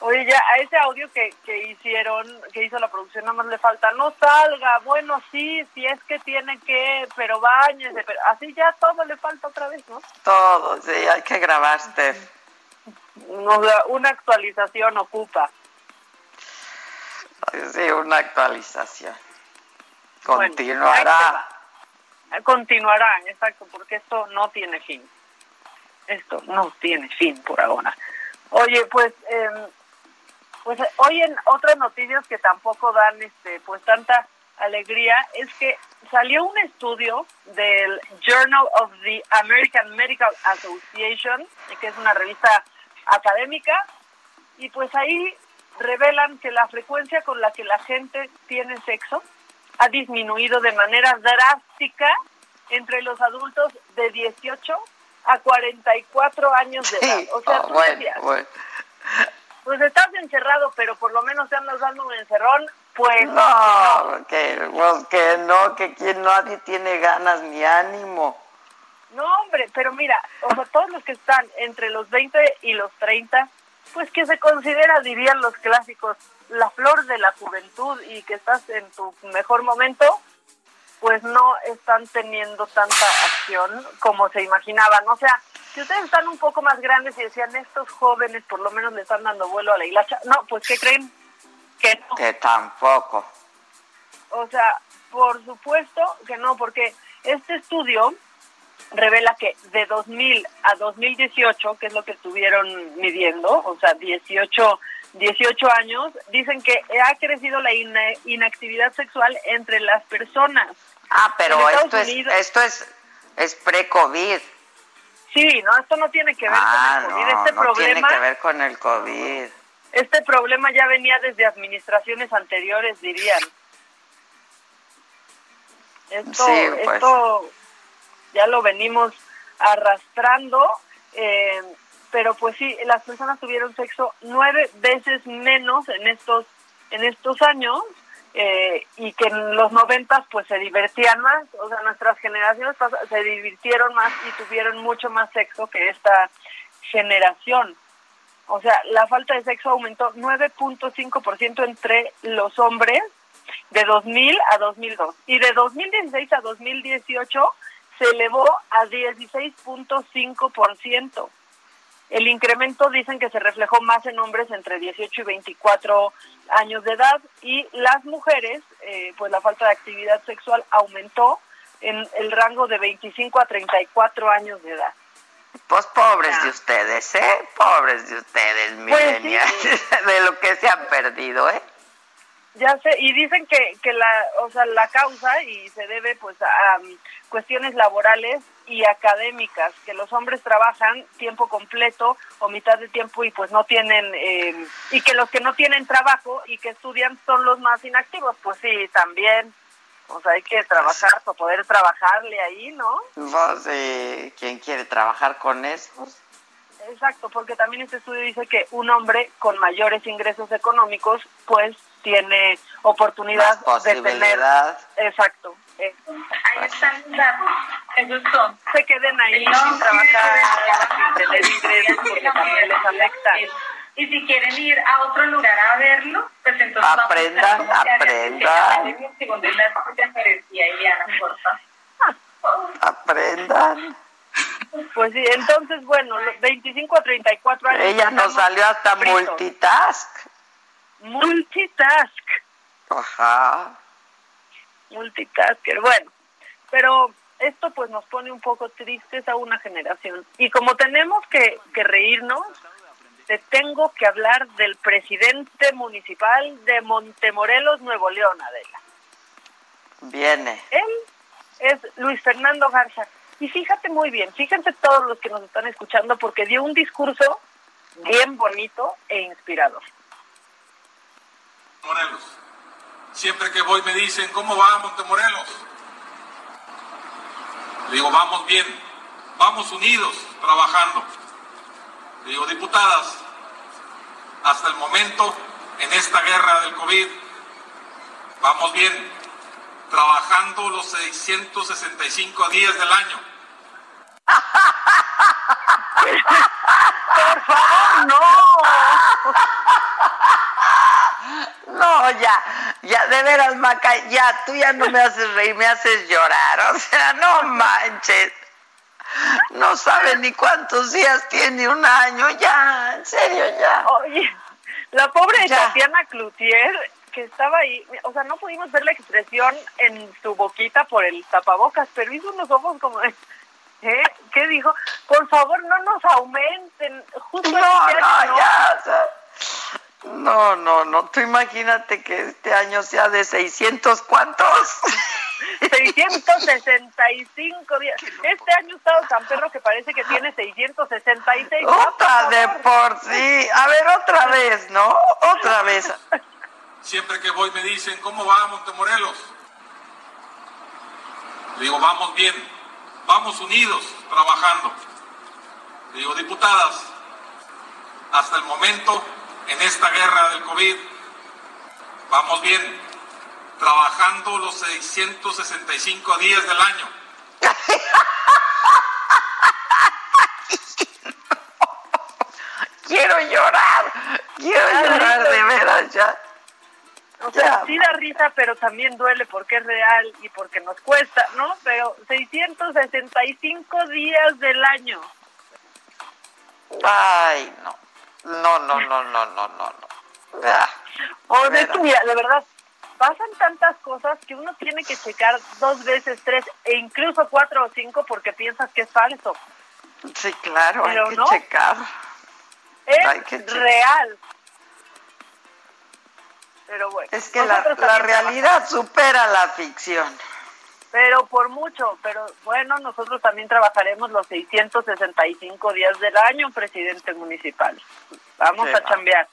Oye, ya a ese audio que, que hicieron, que hizo la producción, nada más le falta, no salga, bueno, sí, si es que tiene que, pero bañese, pero así ya todo le falta otra vez, ¿no? Todo, sí, hay que grabar, Steph. O sea, una actualización ocupa. Sí, una actualización. Bueno, Continuará. ahí Continuará, exacto, porque esto no tiene fin. Esto no tiene fin por ahora. Oye, pues, eh, pues hoy en otras noticias que tampoco dan, este, pues tanta alegría, es que salió un estudio del Journal of the American Medical Association, que es una revista académica, y pues ahí revelan que la frecuencia con la que la gente tiene sexo ha disminuido de manera drástica entre los adultos de 18 a 44 años de edad. O sea, tú bueno, decías, bueno. Pues estás encerrado, pero por lo menos te andas dando un encerrón, pues No, que, pues que no, que quien nadie tiene ganas ni ánimo. No, hombre, pero mira, o sea, todos los que están entre los 20 y los 30, pues que se considera, dirían los clásicos, la flor de la juventud y que estás en tu mejor momento, pues no están teniendo tanta acción como se imaginaban. O sea, si ustedes están un poco más grandes y decían, estos jóvenes por lo menos le están dando vuelo a la hilacha, no, pues ¿qué creen? Que no. Que tampoco. O sea, por supuesto que no, porque este estudio revela que de 2000 a 2018, que es lo que estuvieron midiendo, o sea, 18, 18 años, dicen que ha crecido la ina inactividad sexual entre las personas. Ah, pero esto es, esto es, es pre-COVID. Sí, no, esto no tiene que ver Ah, con el COVID. no, este no tiene problema, que ver con el COVID. este problema ya venía desde administraciones anteriores, dirían. Esto, Sí, pues. esto ya lo venimos arrastrando, eh, pero pues sí, las personas tuvieron sexo nueve veces menos en estos en estos años eh, y que en los noventas pues se divertían más, o sea, nuestras generaciones se divirtieron más y tuvieron mucho más sexo que esta generación. O sea, la falta de sexo aumentó 9.5% entre los hombres de 2000 a 2002 y de 2016 a 2018 se elevó a 16.5%. El incremento dicen que se reflejó más en hombres entre 18 y 24 años de edad y las mujeres, eh, pues la falta de actividad sexual aumentó en el rango de 25 a 34 años de edad. Pues pobres de ustedes, ¿eh? Pobres de ustedes, Pues sí. millennials, [laughs] de lo que se han perdido, ¿eh? Ya sé, y dicen que, que la, o sea, la causa y se debe pues a, cuestiones laborales y académicas, que los hombres trabajan tiempo completo o mitad de tiempo y pues no tienen, eh, y que los que no tienen trabajo y que estudian son los más inactivos. Pues sí, también. O sea, hay que trabajar para poder trabajarle ahí, ¿no? Pues, eh, ¿quién quiere trabajar con eso? Exacto, porque también este estudio dice que un hombre con mayores ingresos económicos, pues tiene oportunidad de tener. Exacto. Eh, Ahí están son. se queden ahí No, sin trabajar, sin tener ingresos, porque también les afecta. Y si quieren ir a otro lugar a verlo, pues entonces Aprendan, aprendan. Aprendan. Pues sí, entonces, bueno, los 25 a 34 años. Ella nos salió hasta fritos. multitask. Multitask. Ajá. Multitasker. Bueno, pero esto pues nos pone un poco tristes a una generación. Y como tenemos que, que reírnos, te tengo que hablar del presidente municipal de Montemorelos, Nuevo León, Adela. Viene. Él es Luis Fernando Garza. Y fíjate muy bien, fíjense todos los que nos están escuchando, porque dio un discurso bien bonito e inspirador. Morelos. Siempre que voy me dicen, ¿cómo va Montemorelos? Digo, vamos bien, vamos unidos, trabajando. Digo, diputadas, hasta el momento, en esta guerra del COVID, vamos bien, trabajando los 665 días del año. [laughs] Por favor, no. No, ya, ya, de veras, Maca, ya, tú ya no me haces reír, me haces llorar, o sea, no manches. No sabe ni cuántos días tiene un año, ya, en serio, ya. Oye, la pobre Ya. Tatiana Cloutier, que estaba ahí, o sea, no pudimos ver la expresión en su boquita por el tapabocas, pero hizo unos ojos como de, ¿eh? ¿Qué dijo? Por favor, no nos aumenten. Justo No, este no, ya, o sea, no, no, no, tú imagínate que este año sea de 600, ¿cuántos? 665 días. Este año ha estado tan perro que parece que tiene 666. Otra de por sí, a ver, otra vez, ¿no? Otra vez. Siempre que voy me dicen, ¿cómo va Montemorelos? Le digo, vamos bien, vamos unidos, trabajando. Le digo, diputadas, hasta el momento, en esta guerra del COVID, vamos bien, trabajando los 665 días del año. Quiero llorar, quiero llorar de veras ya. O sea, Ya. sí da risa, pero también duele porque es real y porque nos cuesta, ¿no? Pero 665 días del año. Ay, no. No, no, no, no, no, no, no. Ah, O de mira, de verdad, pasan tantas cosas que uno tiene que checar dos veces, tres e incluso cuatro o cinco porque piensas que es falso. Sí, claro, Pero hay que no. checar. Es Hay que checar. real. Pero bueno. Es que la, la realidad supera la ficción. Pero por mucho, pero bueno, nosotros también trabajaremos los 665 días del año, presidente municipal. Vamos a chambear.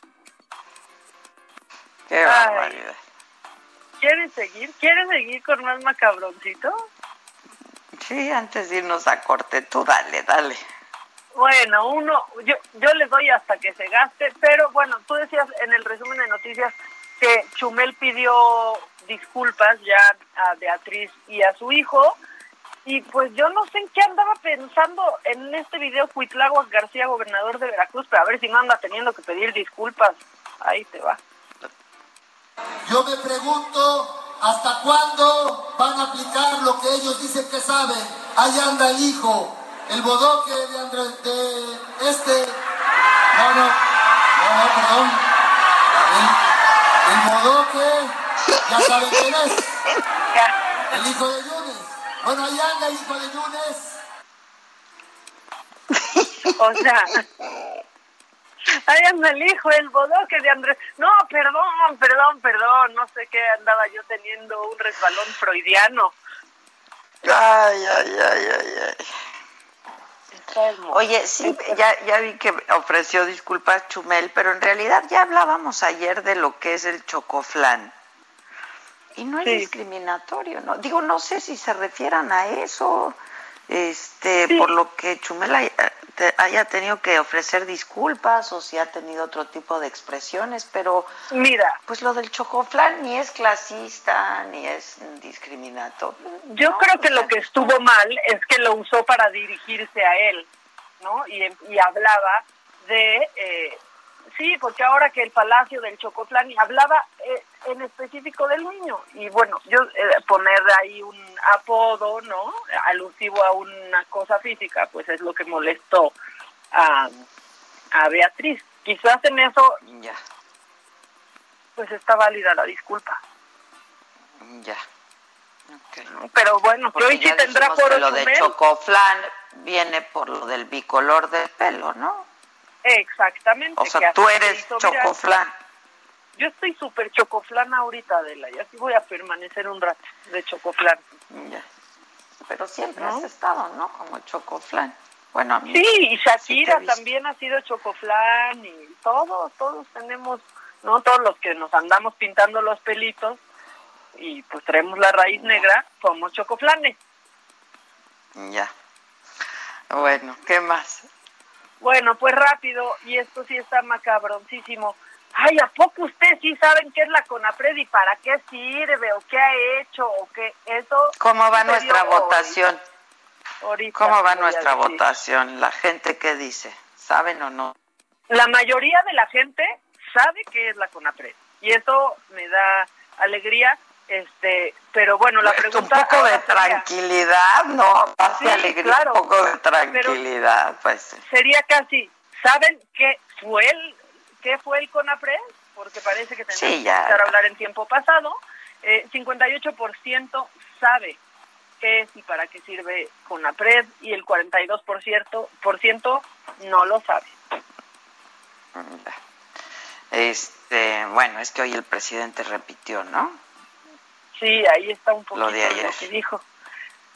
Qué Ay. barbaridad. ¿Quieres seguir? ¿Quieres seguir con más macabroncito? Sí, antes de irnos a corte, tú dale, dale. Bueno, uno, yo, yo le doy hasta que se gaste, pero bueno, tú decías en el resumen de noticias que Chumel pidió disculpas ya a Beatriz y a su hijo, y pues yo no sé en qué andaba pensando en este video Cuitláhuac García, gobernador de Veracruz, pero a ver si no anda teniendo que pedir disculpas. Ahí te va. Yo me pregunto hasta cuándo van a aplicar lo que ellos dicen que saben. Ahí anda el hijo, el bodoque de Andrés, de este. No, no, no, no, perdón. El, el bodoque, ya saben quién es. El hijo de Yunes. Bueno, ahí anda el hijo de Yunes. O sea, ahí anda el hijo, el bodoque de Andrés. No, perdón, perdón, perdón, no sé qué andaba yo teniendo un resbalón freudiano. Ay, ay, ay, ay, ay. Oye, sí, ya, ya vi que ofreció disculpas Chumel, pero en realidad ya hablábamos ayer de lo que es el chocoflán. Y no es discriminatorio, ¿no? Digo, no sé si se refieran a eso, este, por lo que Chumel haya, haya tenido que ofrecer disculpas o si ha tenido otro tipo de expresiones, pero mira, pues lo del chocoflán ni es clasista ni es discriminatorio. Yo creo que lo que estuvo mal es que lo usó para dirigirse a él, ¿no? Y, y hablaba de eh, Sí, porque ahora que el Palacio del Chocoflán y hablaba eh, en específico del niño y bueno, yo eh, poner ahí un apodo, ¿no? Alusivo a una cosa física, pues es lo que molestó a, a Beatriz. Quizás en eso ya. pues está válida la disculpa. Ya. Pero bueno, que hoy sí tendrá por lo de Chocoflán viene por lo del bicolor del pelo, ¿no? Exactamente. O sea, tú eres chocoflán. Yo estoy súper chocoflán ahorita, Adela, y así voy a permanecer un rato de chocoflán. Ya. Pero siempre has estado, ¿no? Como chocoflán. Bueno, sí, y Shakira también ha sido chocoflán, y todos, todos tenemos, ¿no? Todos los que nos andamos pintando los pelitos y pues traemos la raíz negra, somos chocoflanes. Ya. Bueno, ¿qué más? Bueno, pues rápido, y esto sí está macabroncísimo. Ay, ¿a poco ustedes sí saben qué es la CONAPRED y para qué sirve o qué ha hecho o qué eso? ¿Cómo va nuestra votación? Ahorita ¿Cómo va nuestra votación? La gente qué dice, ¿saben o no? La mayoría de la gente sabe qué es la CONAPRED y eso me da alegría este, pero bueno, la pregunta un poco de tranquilidad, ¿no? Sí, alegría, un poco de tranquilidad, pues. Sería casi, ¿saben qué fue el qué fue el CONAPRED? Porque parece que tenemos que empezar a hablar en tiempo pasado. Eh, 58% sabe qué es y para qué sirve CONAPRED y el 42% por ciento no lo sabe. Este, bueno, es que hoy el presidente repitió, ¿no? Sí, ahí está un poquito lo, de lo que dijo.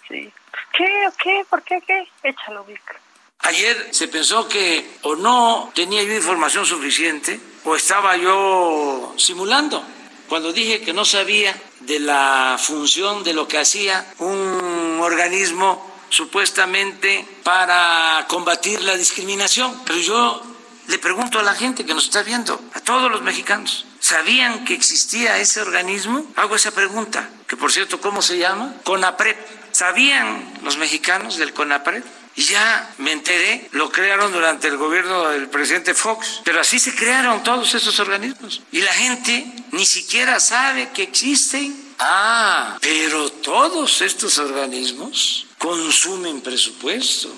Sí. ¿Qué? ¿Qué? ¿Por qué? ¿Qué? Échalo, Vic. Ayer se pensó que o no tenía yo información suficiente o estaba yo simulando cuando dije que no sabía de la función de lo que hacía un organismo supuestamente para combatir la discriminación. Pero yo le pregunto a la gente que nos está viendo, a todos los mexicanos, ¿sabían que existía ese organismo? Hago esa pregunta, que por cierto, ¿cómo se llama? CONAPRED. ¿Sabían los mexicanos del CONAPRED? Y ya me enteré, lo crearon durante el gobierno del presidente Fox, pero así se crearon todos esos organismos. Y la gente ni siquiera sabe que existen. Ah, pero todos estos organismos consumen presupuesto.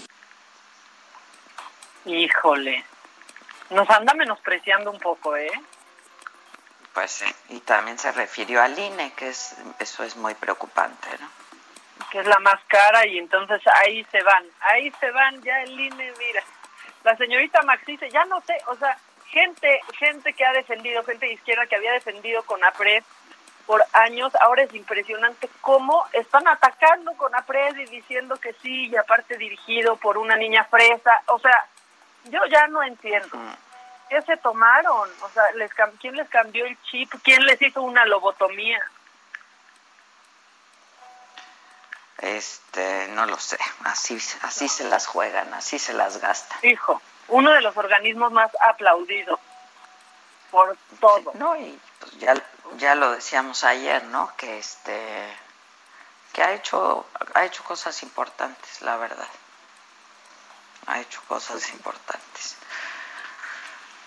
Híjole, nos anda menospreciando un poco, ¿eh? Pues sí, y también se refirió al INE, que es eso es muy preocupante, ¿no? Que es la más cara y entonces ahí se van, ahí se van ya el INE, mira. La señorita Max dice, ya no sé, o sea, gente gente que ha defendido, gente de izquierda que había defendido con APRED por años, ahora es impresionante cómo están atacando con APRED y diciendo que sí, y aparte dirigido por una niña fresa, o sea, yo ya no entiendo. ¿Qué se tomaron? O sea, les ¿quién les cambió el chip? ¿Quién les hizo una lobotomía? Este, no lo sé. Así, así se las juegan, así se las gastan. Hijo, uno de los organismos más aplaudidos por todo. no, y pues ya, ya lo decíamos ayer, ¿no? Que este, que ha hecho, ha hecho cosas importantes, la verdad ha hecho cosas importantes.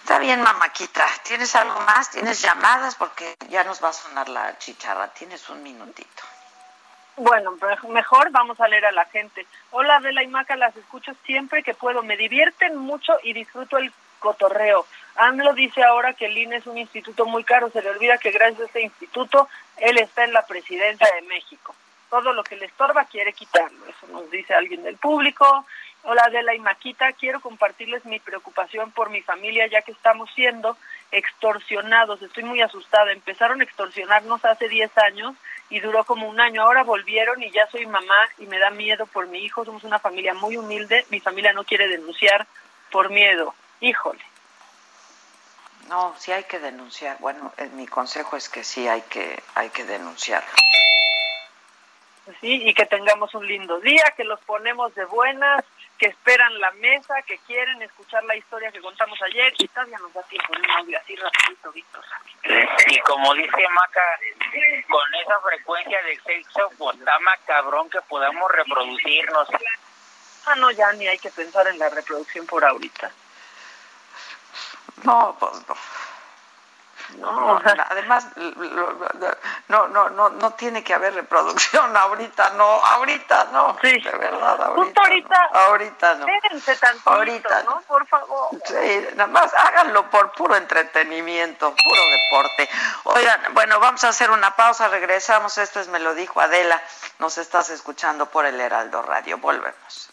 Está bien, mamáquita. ¿Tienes algo más? ¿Tienes llamadas? Porque ya nos va a sonar la chicharra. Tienes un minutito. Bueno, mejor vamos a leer a la gente. Hola, Adela y Maca, las escucho siempre que puedo. Me divierten mucho y disfruto el cotorreo. AMLO dice ahora que el INE es un instituto muy caro. Se le olvida que gracias a este instituto él está en la presidencia de México. Todo lo que le estorba quiere quitarlo. Eso nos dice alguien del público. Hola Adela y Maquita, quiero compartirles mi preocupación por mi familia ya que estamos siendo extorsionados. Estoy muy asustada. Empezaron a extorsionarnos hace 10 años y duró como un año. Ahora volvieron y ya soy mamá y me da miedo por mi hijo. Somos una familia muy humilde. Mi familia no quiere denunciar por miedo. Híjole. No, sí hay que denunciar. Bueno, mi consejo es que sí hay que hay que denunciar. Sí, y que tengamos un lindo día, que los ponemos de buenas, que esperan la mesa, que quieren escuchar la historia que contamos ayer y todavía nos da tiempo de un audio así rapidito, Víctor. Y como dice Maca, con esa frecuencia de sexo, pues está cabrón que podamos reproducirnos. Ah, no, ya ni hay que pensar en la reproducción por ahorita. No, pues no. No, además no, no, no, no tiene que haber reproducción [laughs] ahorita, no, ahorita no, sí. de verdad, ahorita, Justo ahorita, no, ahorita no, tantito, ahorita ¿no? Por favor. Sí, nada más háganlo por puro entretenimiento, puro deporte. Oigan, bueno, vamos a hacer una pausa, regresamos, esto es Me lo dijo Adela, nos estás escuchando por el Heraldo Radio, volvemos.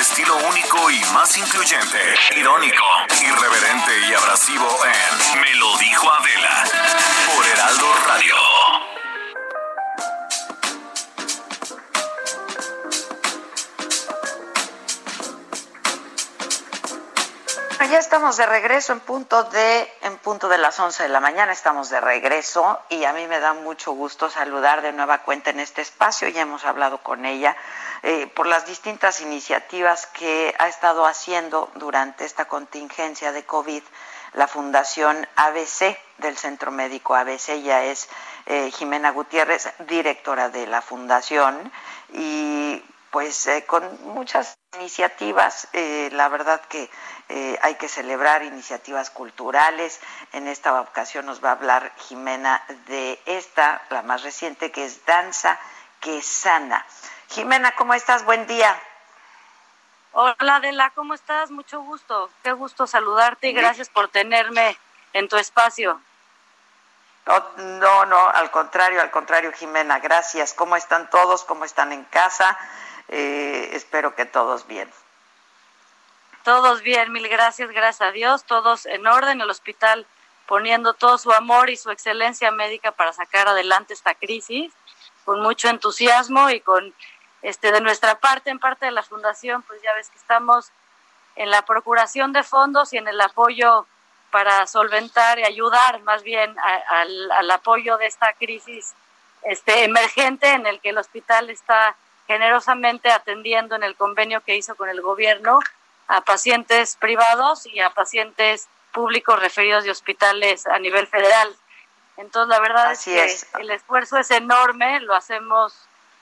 Estilo único y más incluyente, irónico, irreverente y abrasivo en Me lo dijo Adela por Heraldo Radio. Ya estamos de regreso en punto de en punto de las 11 de la mañana estamos de regreso y a mí me da mucho gusto saludar de nueva cuenta en este espacio ya hemos hablado con ella eh, por las distintas iniciativas que ha estado haciendo durante esta contingencia de COVID la Fundación ABC del Centro Médico ABC ya es eh, Jimena Gutiérrez directora de la fundación y pues eh, con muchas iniciativas, la verdad que hay que celebrar iniciativas culturales. En esta ocasión nos va a hablar Jimena de esta, la más reciente, que es Danza que Sana. Jimena, ¿cómo estás? Buen día. Hola Adela, ¿cómo estás? Mucho gusto. Qué gusto saludarte y gracias por tenerme en tu espacio. No, no, no, al contrario, al contrario, Jimena, gracias. ¿Cómo están todos? ¿Cómo están en casa? Eh, espero que todos bien. Todos bien, mil gracias, gracias a Dios, todos en orden, el hospital poniendo todo su amor y su excelencia médica para sacar adelante esta crisis, con mucho entusiasmo y con este de nuestra parte, en parte de la fundación, pues ya ves que estamos en la procuración de fondos y en el apoyo para solventar y ayudar más bien a, al, al apoyo de esta crisis este emergente en el que el hospital está generosamente atendiendo en el convenio que hizo con el gobierno a pacientes privados y a pacientes públicos referidos de hospitales a nivel federal. Entonces, la verdad Así es que es. el esfuerzo es enorme, lo hacemos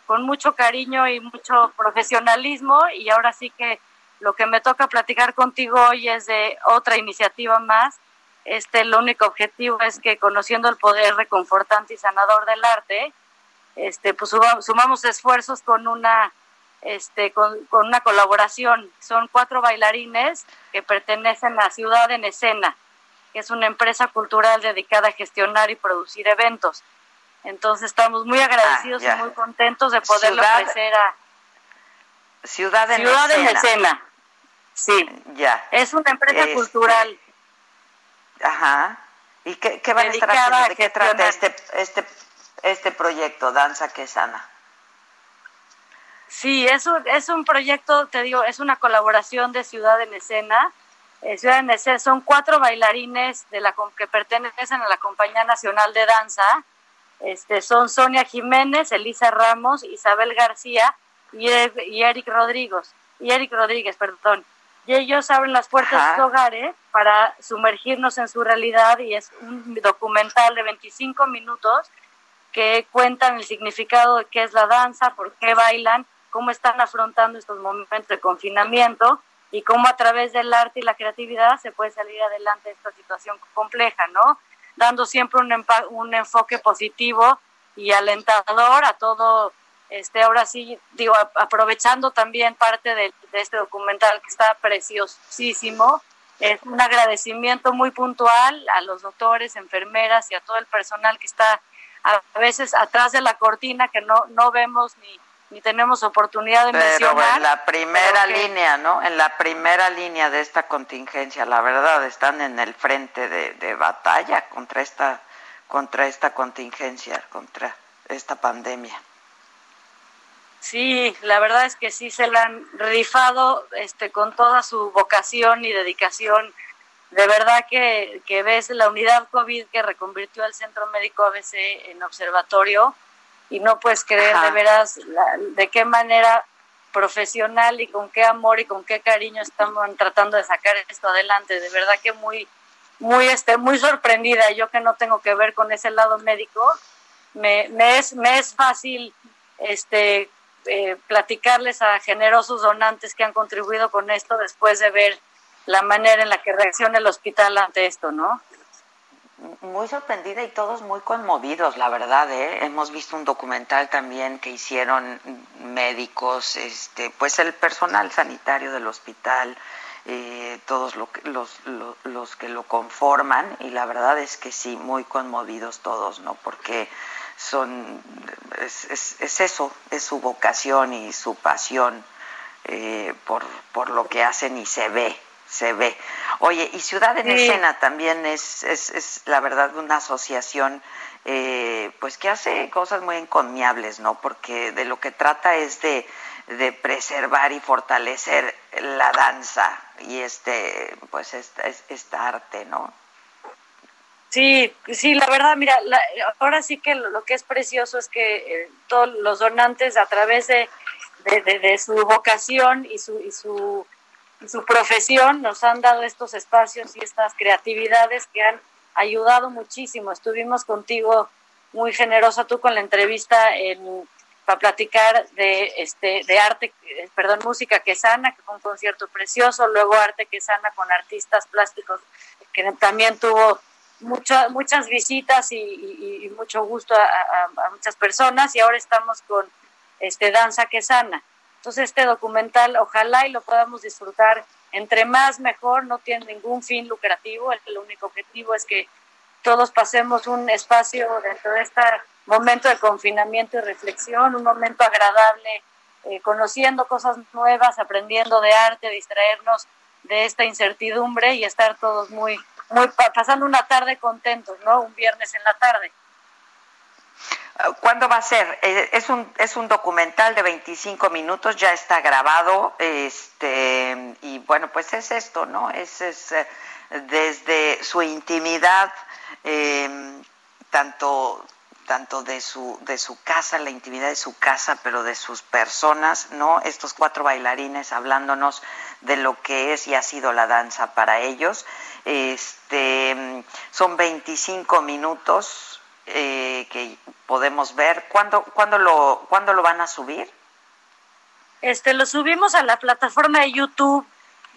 con mucho cariño y mucho profesionalismo y ahora sí que lo que me toca platicar contigo hoy es de otra iniciativa más. Este, el único objetivo es que conociendo el poder reconfortante y sanador del arte, este, pues suma- sumamos esfuerzos con una, este, con, con una colaboración. Son cuatro bailarines que pertenecen a Ciudad en Escena, que es una empresa cultural dedicada a gestionar y producir eventos. Entonces estamos muy agradecidos Ah, y muy contentos de Ciudad ofrecer a Ciudad en Ciudad en Escena. Escena. Sí, Ya. es una empresa Este, cultural. Ajá. ¿Y qué, qué van a estar haciendo? ¿De qué trata este, este, este proyecto, Danza que Sana? Sí, es un, es un proyecto, te digo, es una colaboración de Ciudad en Escena. Eh, Ciudad en Escena son cuatro bailarines de la que pertenecen a la Compañía Nacional de Danza. Este, son Sonia Jiménez, Elisa Ramos, Isabel García y, y Eric Rodríguez. Y Eric Rodríguez, perdón. Y ellos abren las puertas Ajá. de sus hogares para sumergirnos en su realidad y es un documental de 25 minutos que cuentan el significado de qué es la danza, por qué bailan, cómo están afrontando estos momentos de confinamiento y cómo a través del arte y la creatividad se puede salir adelante de esta situación compleja, ¿no? Dando siempre un, un enfoque positivo y alentador a todo, este, ahora sí, digo, aprovechando también parte de, este documental que está preciosísimo, es un agradecimiento muy puntual a los doctores, enfermeras y a todo el personal que está a veces atrás de la cortina que no, no vemos ni, ni tenemos oportunidad de pero mencionar. en la primera línea, ¿no? En la primera línea de esta contingencia, la verdad, están en el frente de, de batalla contra esta, contra esta contingencia, contra esta pandemia. Sí, la verdad es que sí se la han rifado este, con toda su vocación y dedicación. De verdad que, que ves la unidad COVID que reconvirtió al Centro Médico ABC en observatorio y no puedes creer de veras la, de qué manera profesional y con qué amor y con qué cariño estamos tratando de sacar esto adelante. De verdad que muy, muy, este, muy sorprendida. Yo que no tengo que ver con ese lado médico, me, me es, me es fácil este, eh, platicarles a generosos donantes que han contribuido con esto después de ver la manera en la que reacciona el hospital ante esto, ¿no? Muy sorprendida y todos muy conmovidos, la verdad. ¿eh? Hemos visto un documental también que hicieron médicos, este, pues el personal sanitario del hospital, eh, todos lo, los, los, los que lo conforman y la verdad es que sí, muy conmovidos todos, ¿no? Porque son es, es, es eso, es su vocación y su pasión eh, por, por lo que hacen y se ve, se ve. Oye, y Ciudad en sí. Escena también es, es, es, la verdad, una asociación eh, pues que hace cosas muy encomiables, ¿no? Porque de lo que trata es de, de preservar y fortalecer la danza y este, pues esta, esta arte, ¿no? Sí, sí, la verdad, mira, la, ahora sí que lo, lo, que es precioso es que eh, todos los donantes a través de, de, de, de su vocación y su, y su, su profesión nos han dado estos espacios y estas creatividades que han ayudado muchísimo. Estuvimos contigo muy generosa tú con la entrevista en, para platicar de este de arte, perdón, música que sana, que un concierto precioso, luego arte que sana con artistas plásticos que también tuvo mucho, muchas visitas y, mucho gusto a, a, a, muchas personas y ahora estamos con este Danza que Sana. Entonces este documental ojalá y lo podamos disfrutar entre más mejor, no tiene ningún fin lucrativo, el, único objetivo es que todos pasemos un espacio dentro de este momento de confinamiento y reflexión, un momento agradable, eh, conociendo cosas nuevas, aprendiendo de arte, distraernos de esta incertidumbre y estar todos muy muy pasando una tarde contentos, ¿no? Un viernes en la tarde. ¿Cuándo va a ser? Eh, es un, es un documental de 25 minutos, ya está grabado, este, y bueno, pues es esto, ¿no? Es, es eh, desde su intimidad, eh, tanto, tanto de su, de su casa, la intimidad de su casa, pero de sus personas, ¿no? Estos cuatro bailarines hablándonos de lo que es y ha sido la danza para ellos. Este, son 25 minutos eh, que podemos ver. ¿Cuándo, cuándo, lo, ¿Cuándo lo van a subir? Este, lo subimos a la plataforma de YouTube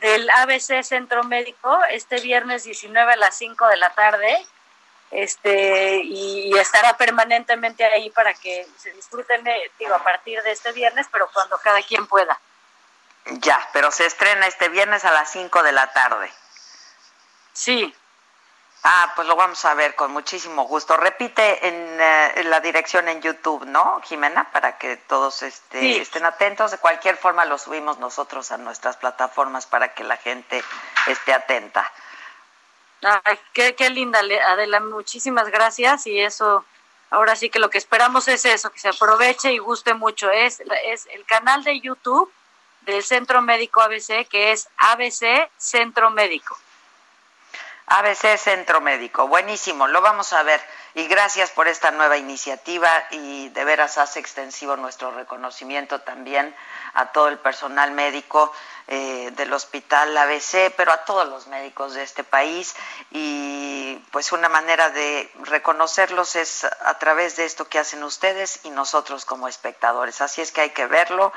del ABC Centro Médico este viernes 19 a las 5 de la tarde este y, y estará permanentemente ahí para que se disfruten digo a partir de este viernes pero cuando cada quien pueda ya pero se estrena este viernes a las 5 de la tarde Sí. Ah, pues lo vamos a ver con muchísimo gusto. Repite en, en la dirección en YouTube, ¿no, Jimena? Para que todos este, sí. estén atentos. De cualquier forma lo subimos nosotros a nuestras plataformas para que la gente esté atenta. Ay, qué, qué linda, Adela. Muchísimas gracias. Y eso, ahora sí que lo que esperamos es eso, que se aproveche y guste mucho. Es, es el canal de YouTube del Centro Médico ABC, que es ABC Centro Médico. ABC Centro Médico. Buenísimo, lo vamos a ver. Y gracias por esta nueva iniciativa y de veras hace extensivo nuestro reconocimiento también a todo el personal médico eh, del Hospital ABC, pero a todos los médicos de este país y y pues una manera de reconocerlos es a través de esto que hacen ustedes y nosotros como espectadores. Así es que hay que verlo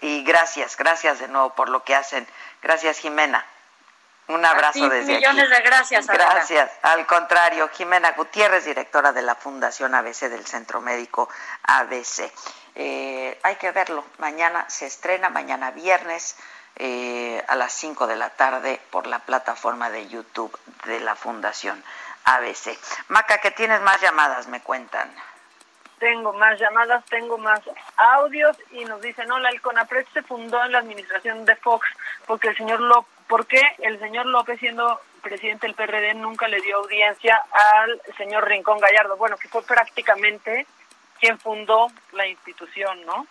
y gracias, gracias de nuevo por lo que hacen. Gracias, Jimena. Un abrazo desde aquí. Millones de gracias. Gracias. Al contrario, Jimena Gutiérrez, directora de la Fundación ABC del Centro Médico ABC. Eh, hay que verlo. Mañana se estrena, mañana viernes. Eh, a las 5 de la tarde por la plataforma de YouTube de la Fundación ABC. Maca, que tienes más llamadas, me cuentan. Tengo más llamadas, tengo más audios y nos dicen, hola, el CONAPRED se fundó en la administración de Fox porque el señor López, porque el señor López siendo presidente del PRD nunca le dio audiencia al señor Rincón Gallardo, bueno, que fue prácticamente quien fundó la institución, ¿no?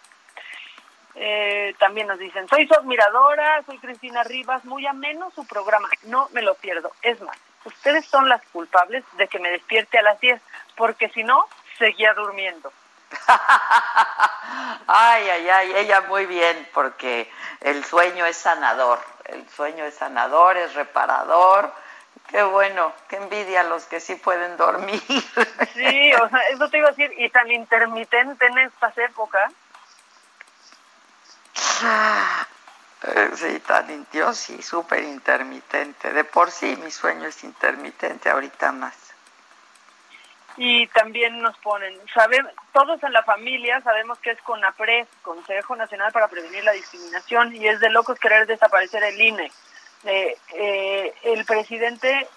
Eh, también nos dicen, soy su admiradora, soy Cristina Rivas, muy ameno su programa, no me lo pierdo. Es más, ustedes son las culpables de que me despierte a las 10, porque si no, seguía durmiendo. [laughs] ay, ay, ay, ella muy bien, porque el sueño es sanador, el sueño es sanador, es reparador. Qué bueno, qué envidia a los que sí pueden dormir. sí, o sea, eso te iba a decir, y tan intermitente en estas épocas. Eh, sí, tan yo sí, súper intermitente. De por sí mi sueño es intermitente, ahorita más. Y también nos ponen, sabemos, todos en la familia sabemos que es CONAPRES, Consejo Nacional para Prevenir la Discriminación, y es de locos querer desaparecer el INE. Eh, eh, el presidente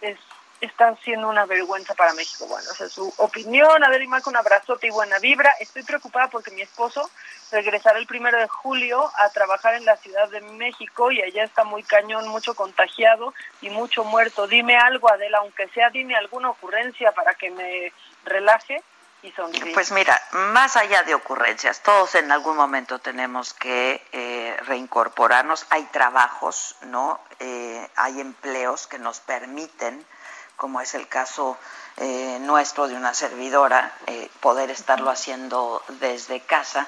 es está siendo una vergüenza para México. Bueno, o sea, su opinión, a ver, con un abrazote y buena vibra. Estoy preocupada porque mi esposo regresará el primero de julio a trabajar en la Ciudad de México y allá está muy cañón, mucho contagiado y mucho muerto. Dime algo, Adela, aunque sea, dime alguna ocurrencia para que me relaje. Y sonríe. Pues mira, más allá de ocurrencias, todos en algún momento tenemos que eh, reincorporarnos. Hay trabajos, ¿no? Eh, hay empleos que nos permiten como es el caso eh, nuestro de una servidora, eh, poder estarlo haciendo desde casa,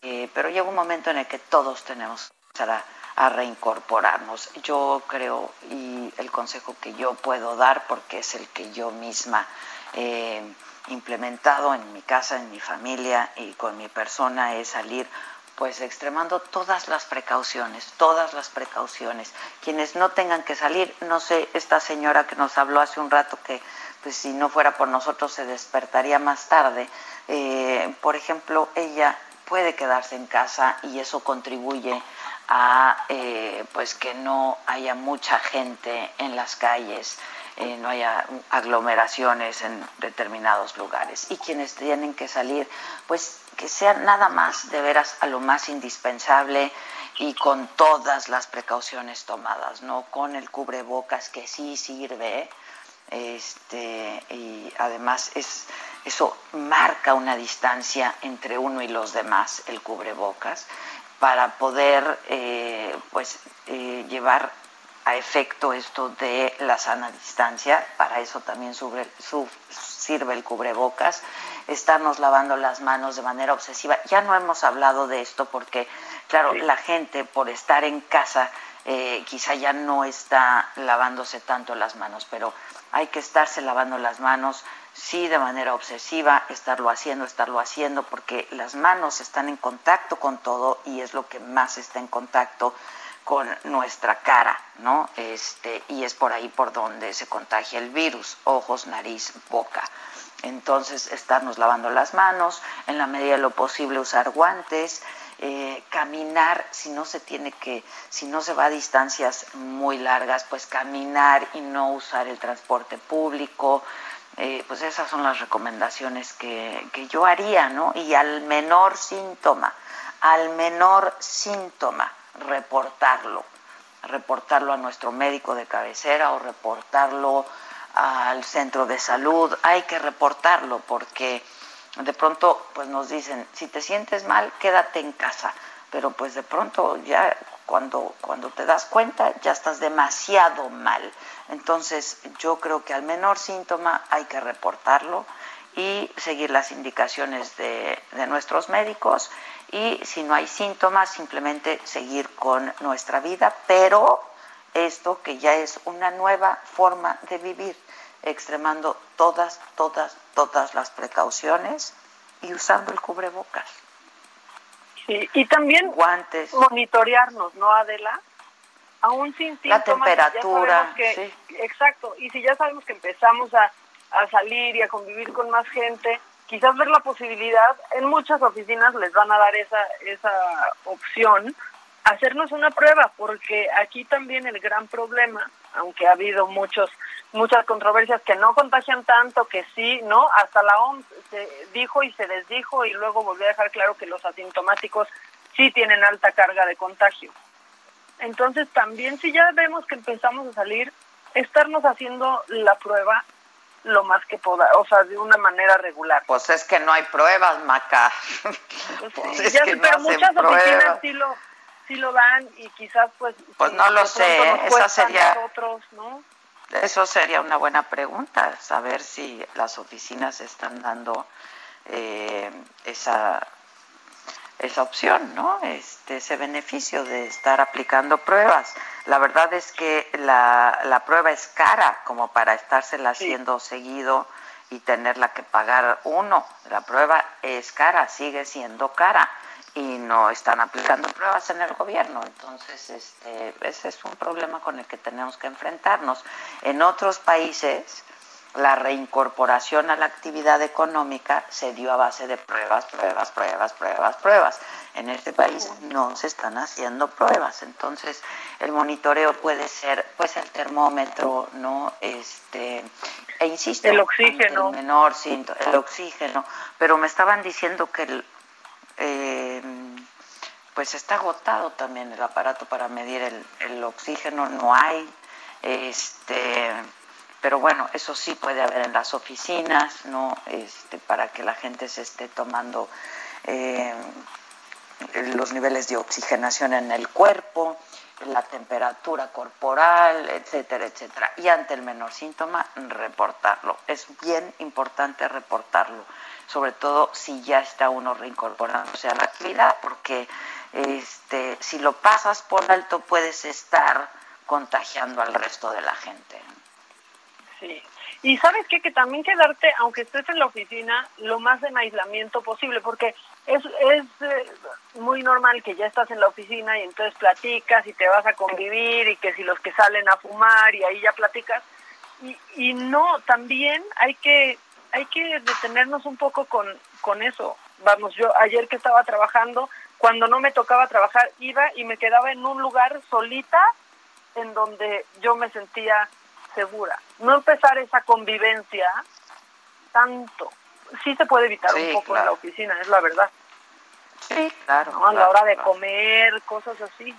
eh, pero llega un momento en el que todos tenemos que empezar a, reincorporarnos. Yo creo, y el consejo que yo puedo dar, porque es el que yo misma he implementado en mi casa, en mi familia y con mi persona, es salir pues extremando todas las precauciones, todas las precauciones. Quienes no tengan que salir, no sé, esta señora que nos habló hace un rato que pues si no fuera por nosotros se despertaría más tarde, eh, por ejemplo, ella puede quedarse en casa y eso contribuye a eh, pues que no haya mucha gente en las calles, eh, no haya aglomeraciones en determinados lugares. Y quienes tienen que salir, pues que sea nada más de veras a lo más indispensable y con todas las precauciones tomadas, ¿no? Con el cubrebocas que sí sirve, este, y además es, eso marca una distancia entre uno y los demás, el cubrebocas, para poder eh, pues, eh, llevar a efecto esto de la sana distancia, para eso también sirve el cubrebocas, estarnos lavando las manos de manera obsesiva. Ya no hemos hablado de esto porque, claro, la gente por estar en casa eh, quizá ya no está lavándose tanto las manos, pero hay que estarse lavando las manos, sí, de manera obsesiva, estarlo haciendo, estarlo haciendo, porque las manos están en contacto con todo y es lo que más está en contacto con nuestra cara, ¿no? Este, y es por ahí por donde se contagia el virus, ojos, nariz, boca. Entonces, estarnos lavando las manos, en la medida de lo posible usar guantes, eh, caminar, si no se tiene que, si no se va a distancias muy largas, pues caminar y no usar el transporte público, eh, pues esas son las recomendaciones que, que yo haría, ¿no? Y al menor síntoma, al menor síntoma, reportarlo, reportarlo a nuestro médico de cabecera o reportarlo al centro de salud, hay que reportarlo porque de pronto pues nos dicen, si te sientes mal, quédate en casa, pero pues de pronto ya cuando, cuando te das cuenta ya estás demasiado mal. Entonces yo creo que al menor síntoma hay que reportarlo y seguir las indicaciones de, de nuestros médicos y si no hay síntomas, simplemente seguir con nuestra vida, pero esto que ya es una nueva forma de vivir. Extremando todas, todas, todas las precauciones y usando el cubrebocas. Sí, y también guantes, monitorearnos, ¿no, Adela? Aún sin síntomas. La temperatura, que, Exacto, y si ya sabemos que empezamos a, a salir y a convivir con más gente, quizás ver la posibilidad, en muchas oficinas les van a dar esa, esa opción, hacernos una prueba, porque aquí también el gran problema, aunque ha habido muchos muchas controversias que no contagian tanto, que sí, ¿no? Hasta la OMS se dijo y se desdijo y luego volvió a dejar claro que los asintomáticos sí tienen alta carga de contagio. Entonces también si ya vemos que empezamos a salir, estarnos haciendo la prueba lo más que pueda, o sea, de una manera regular. Pues es que no hay pruebas, Maca. Pues [laughs] ya, pero muchas oficinas sí lo, sí lo dan y quizás pues... Pues no lo sé, esa sería... Nosotros, ¿no? Eso sería una buena pregunta, saber si las oficinas están dando eh, esa, esa opción, ¿no? Este, ese beneficio de estar aplicando pruebas. La verdad es que la, la prueba es cara como para estársela haciendo seguido y tenerla que pagar uno. La prueba es cara, sigue siendo cara y no están aplicando pruebas en el gobierno. Entonces, este, ese es un problema con el que tenemos que enfrentarnos. En otros países, la reincorporación a la actividad económica se dio a base de pruebas, pruebas, pruebas, pruebas, pruebas. En este país no se están haciendo pruebas, entonces el monitoreo puede ser, pues el termómetro, no, este, e insisto, el oxígeno, el menor síntoma, el oxígeno, pero me estaban diciendo que el, eh, pues está agotado también el aparato para medir el, el oxígeno, no hay, este, pero bueno, eso sí puede haber en las oficinas, no, este, para que la gente se esté tomando eh, los niveles de oxigenación en el cuerpo, la temperatura corporal, etcétera, etcétera. Y ante el menor síntoma, reportarlo. Es bien importante reportarlo sobre todo si ya está uno reincorporándose a la actividad, porque este, si lo pasas por alto puedes estar contagiando al resto de la gente. Sí. Y sabes qué? que también quedarte, aunque estés en la oficina, lo más en aislamiento posible, porque es, es eh, muy normal que ya estás en la oficina y entonces platicas y te vas a convivir y que si los que salen a fumar y ahí ya platicas. Y, y no, también hay que hay que detenernos un poco con, con eso. Vamos, yo ayer que estaba trabajando, cuando no me tocaba trabajar, iba y me quedaba en un lugar solita en donde yo me sentía segura. No empezar esa convivencia tanto. Sí se puede evitar un poco en la oficina, es la verdad. Sí, claro. A la hora de comer, cosas así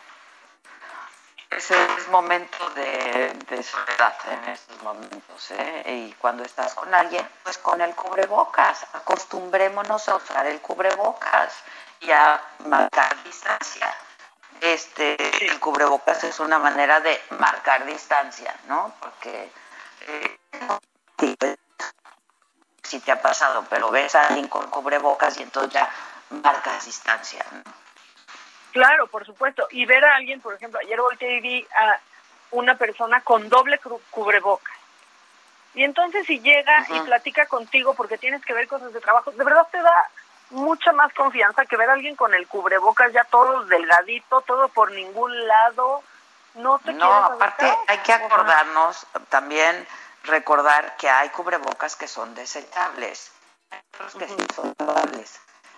ese es momento de, soledad en estos momentos. ¿eh? Y cuando estás con alguien, pues con el cubrebocas. Acostumbrémonos a usar el cubrebocas y a marcar distancia. Este, el cubrebocas es una manera de marcar distancia, ¿no? Porque eh, si te ha pasado, pero ves a alguien con cubrebocas y entonces ya marcas distancia. ¿no? Claro, por supuesto. Y ver a alguien, por ejemplo, ayer volteé y vi a una persona con doble cubrebocas. Y entonces si llega y platica contigo porque tienes que ver cosas de trabajo, de verdad te da mucha más confianza que ver a alguien con el cubrebocas ya todo delgadito, todo por ningún lado. No te No, aparte hay que acordarnos también recordar que hay cubrebocas que son desechables, hay otros que sí son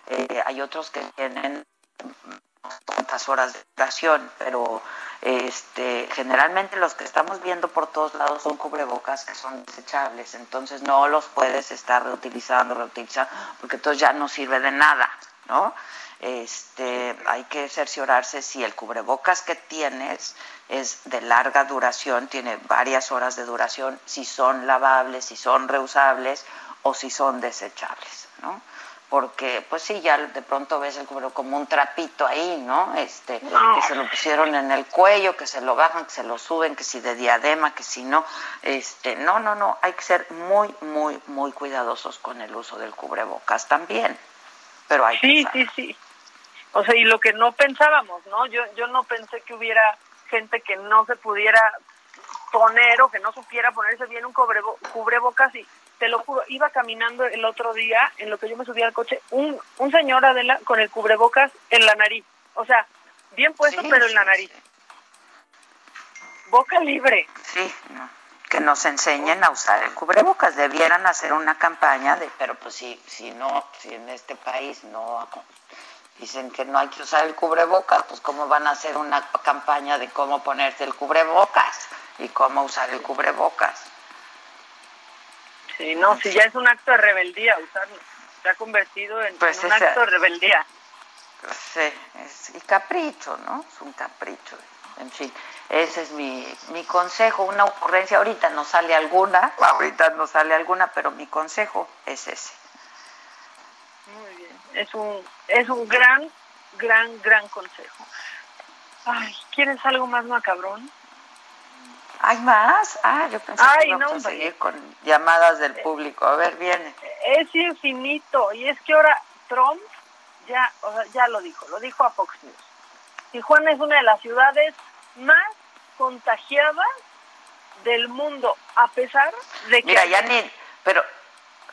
eh, hay otros que tienen cuántas horas de duración, pero este, generalmente los que estamos viendo por todos lados son cubrebocas que son desechables, entonces no los puedes estar reutilizando, reutilizando, porque entonces ya no sirve de nada, ¿no? Este, hay que cerciorarse si el cubrebocas que tienes es de larga duración, tiene varias horas de duración, si son lavables, si son reusables o si son desechables, ¿no? Porque pues sí, ya de pronto ves el cubre como un trapito ahí, ¿no? Este, que se lo pusieron en el cuello, que se lo bajan, que se lo suben, que si de diadema, que si no, este, no, no, no, hay que ser muy, muy, muy cuidadosos con el uso del cubrebocas también, pero hay sí, Sí, sí, sí. O sea, y lo que no pensábamos, ¿no? Yo, yo no pensé que hubiera gente que no se pudiera poner o que no supiera ponerse bien un cubrebo- cubrebocas y te lo juro, iba caminando el otro día en lo que yo me subía al coche, un, un señor Adela con el cubrebocas en la nariz. O sea, bien puesto, Sí, pero en la nariz. Boca libre. Sí, no, que nos enseñen a usar el cubrebocas. Debieran hacer una campaña de, pero pues si, si no, si en este país no dicen que no hay que usar el cubrebocas, pues cómo van a hacer una campaña de cómo ponerse el cubrebocas y cómo usar el cubrebocas. Sí, no, si ya es un acto de rebeldía usarlo. Se ha convertido en, Pues en un esa- acto de rebeldía. Sí, es, capricho, ¿no? Es un capricho. En fin, ese es mi, mi consejo, una ocurrencia. Ahorita no sale alguna, ahorita no sale alguna, pero mi consejo es ese. Muy bien. Es un, es un gran, gran, gran consejo. Ay, ¿quieres algo más macabrón? ¿Hay más? Ah, yo pensé Ay, que íbamos no, a seguir con llamadas del público. A ver, viene. Es infinito. Y es que ahora Trump ya, o sea, ya lo dijo, lo dijo a Fox News. Tijuana es una de las ciudades más contagiadas del mundo, a pesar de que... Mira, ya ni, pero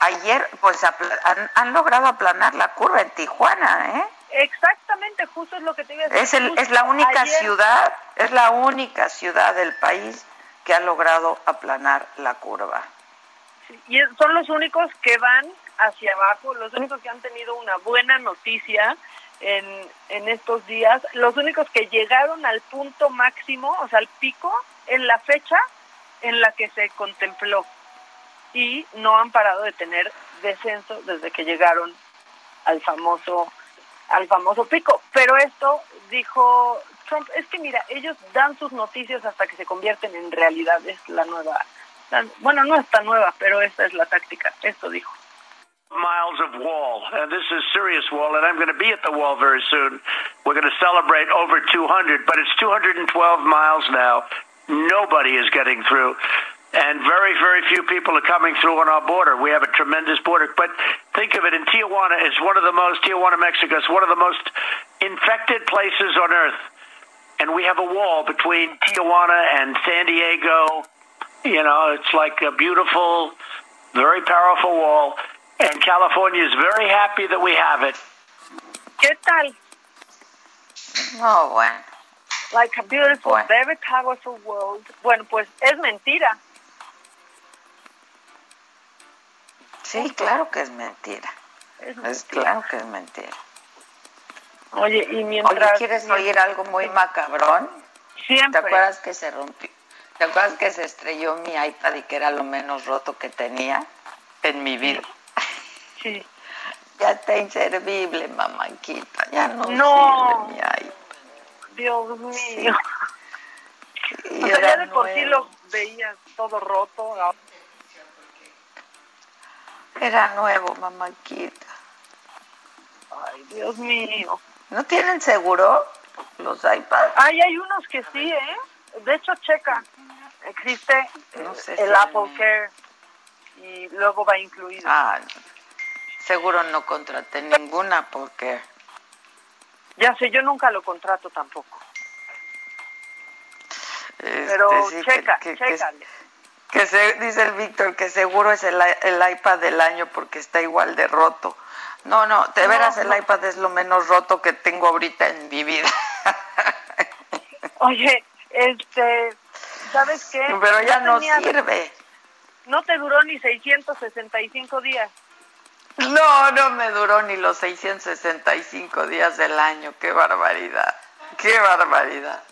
ayer pues han, han logrado aplanar la curva en Tijuana, ¿eh? Exactamente, justo es lo que te iba a decir. Es, el, es la única ayer- ciudad, es la única ciudad del país que ha logrado aplanar la curva. y son los únicos que van hacia abajo, los únicos que han tenido una buena noticia en, en estos días, los únicos que llegaron al punto máximo, o sea, al pico, en la fecha en la que se contempló. Y no han parado de tener descenso desde que llegaron al famoso al famoso pico. Pero esto dijo Trump, es que mira, ellos dan sus noticias hasta que se convierten en realidad, es la nueva, la- bueno, no es tan nueva, pero esta es la táctica, esto dijo. miles of wall. And this is serious wall, and I'm going to be at the wall very soon. We're going to celebrate over 200, but it's 212 miles now. Nobody is getting through. And very, very few people are coming through on our border. We have a tremendous border. But think of it, in Tijuana is one of the most, Tijuana, Mexico is one of the most infected places on earth. And we have a wall between Tijuana and San Diego. You know, it's like a beautiful, very powerful wall. And California is very happy that we have it. ¿Qué tal? No, bueno. Like a beautiful, Bueno. very powerful world. Bueno, pues es mentira. Sí, claro que es mentira. Es Es claro que es mentira. Oye, y mientras... Oye, ¿quieres oír algo muy macabrón? Siempre. ¿Te acuerdas que se rompió? ¿Te acuerdas que se estrelló mi iPad y que era lo menos roto que tenía en mi vida? Sí. [laughs] Ya está inservible, mamanquita. Ya no, No. sirve mi iPad. Dios mío. Y O sea, ya de por sí lo veías todo roto. ahora- Era nuevo, mamanquita. Ay, Dios mío. ¿No tienen seguro los iPads? Ay, hay unos que sí, ¿eh? De hecho, checa. Existe No sé el si- Apple Care y luego va incluido. Ah, seguro no contraté ninguna porque Ya sé, yo nunca lo contrato tampoco. este, Pero sí, que- checa, que, que- chécale. que se, dice el Víctor que seguro es el, el iPad del año porque está igual de roto. No, no, de veras el iPad es lo menos roto que tengo ahorita en mi vida. Oye, este, ¿sabes qué? [laughs] Pero ya no tenía- sirve. No te duró ni 665 días. No, no me duró ni los 665 días del año. Qué barbaridad. Qué barbaridad.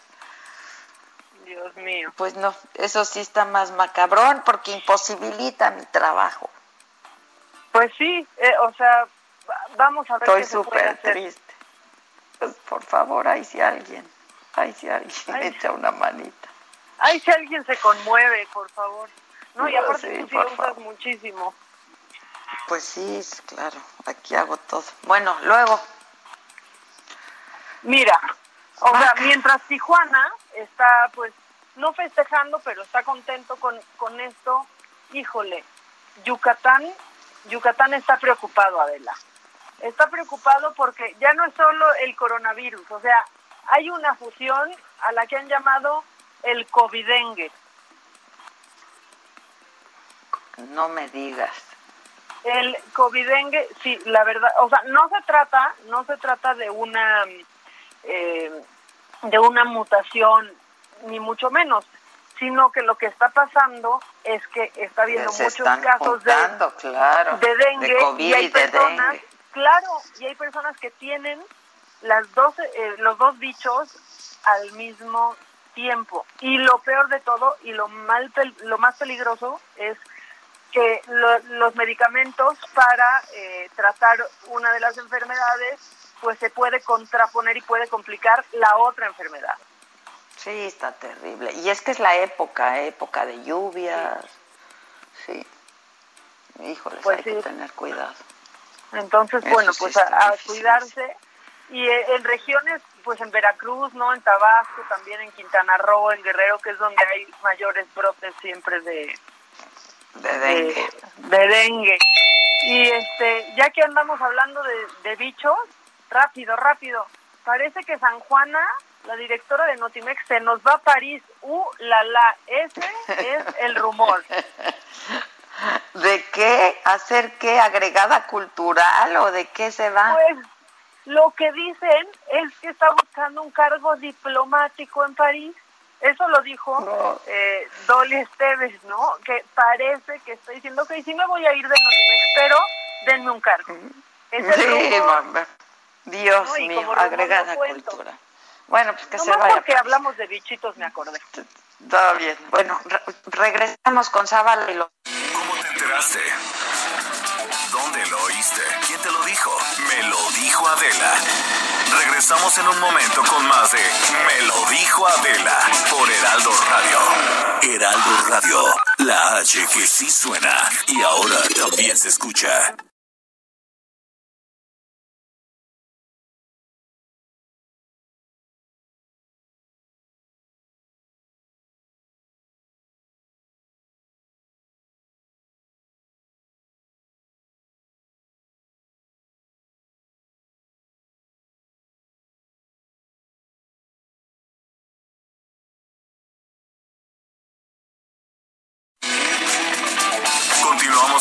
Dios mío. Pues no, eso sí está más macabrón porque imposibilita mi trabajo. Pues sí, eh, o sea, vamos a ver Estoy súper triste. Pues por favor, ahí si alguien, ahí si alguien [laughs] echa una manita. Ay, si alguien se conmueve, por favor. No, y No, aparte tú sí lo usas muchísimo. Pues sí, claro, aquí hago todo. Bueno, luego, Mira, o sea, Vaca. mientras Tijuana está, pues, no festejando, pero está contento con, con esto, híjole, Yucatán, Yucatán está preocupado, Adela. Está preocupado porque ya no es solo el coronavirus, o sea, hay una fusión a la que han llamado el covidengue. No me digas. El covidengue, sí, la verdad, o sea, no se trata, no se trata de una, eh, de una mutación, ni mucho menos, sino que lo que está pasando es que está habiendo muchos casos de, claro, de dengue de COVID y hay y de personas, dengue. Claro, y hay personas que tienen las dos, eh, los dos bichos al mismo tiempo. Y lo peor de todo y lo mal lo más peligroso es que lo- los medicamentos para eh, tratar una de las enfermedades pues se puede contraponer y puede complicar la otra enfermedad. Sí, está terrible. Y es que es la época, ¿eh? época de lluvias. Sí. Híjoles, Pues hay sí. que tener cuidado. Entonces, Eso bueno, pues a, cuidarse. Y eh, en regiones, pues en Veracruz, ¿no? En Tabasco, también en Quintana Roo, en Guerrero, que es donde hay mayores brotes siempre de, De dengue. de, de dengue. Y este, ya que andamos hablando de, de bichos, rápido, rápido. Parece que San Juana, la directora de Notimex, se nos va a París. ¡Uh, la, la! Ese es el rumor. [laughs] ¿De qué? ¿Hacer qué? ¿Agregada cultural o de qué se va? Pues lo que dicen es que está buscando un cargo diplomático en París. Eso lo dijo eh, Dolly Esteves, ¿no? Que parece que está diciendo que sí me voy a ir de Notimex, pero denme un cargo. Es el Sí, mamá. Dios No, mío, agregada cultura. Bueno, pues que se vaya. porque hablamos de bichitos me acordé. Está bien. Bueno, re- regresamos con Zavala y lo... ¿Dónde lo oíste? ¿Quién te lo dijo? Me lo dijo Adela. Regresamos en un momento con más de Me lo dijo Adela por Heraldo Radio. Heraldo Radio, la H que sí suena y ahora también se escucha.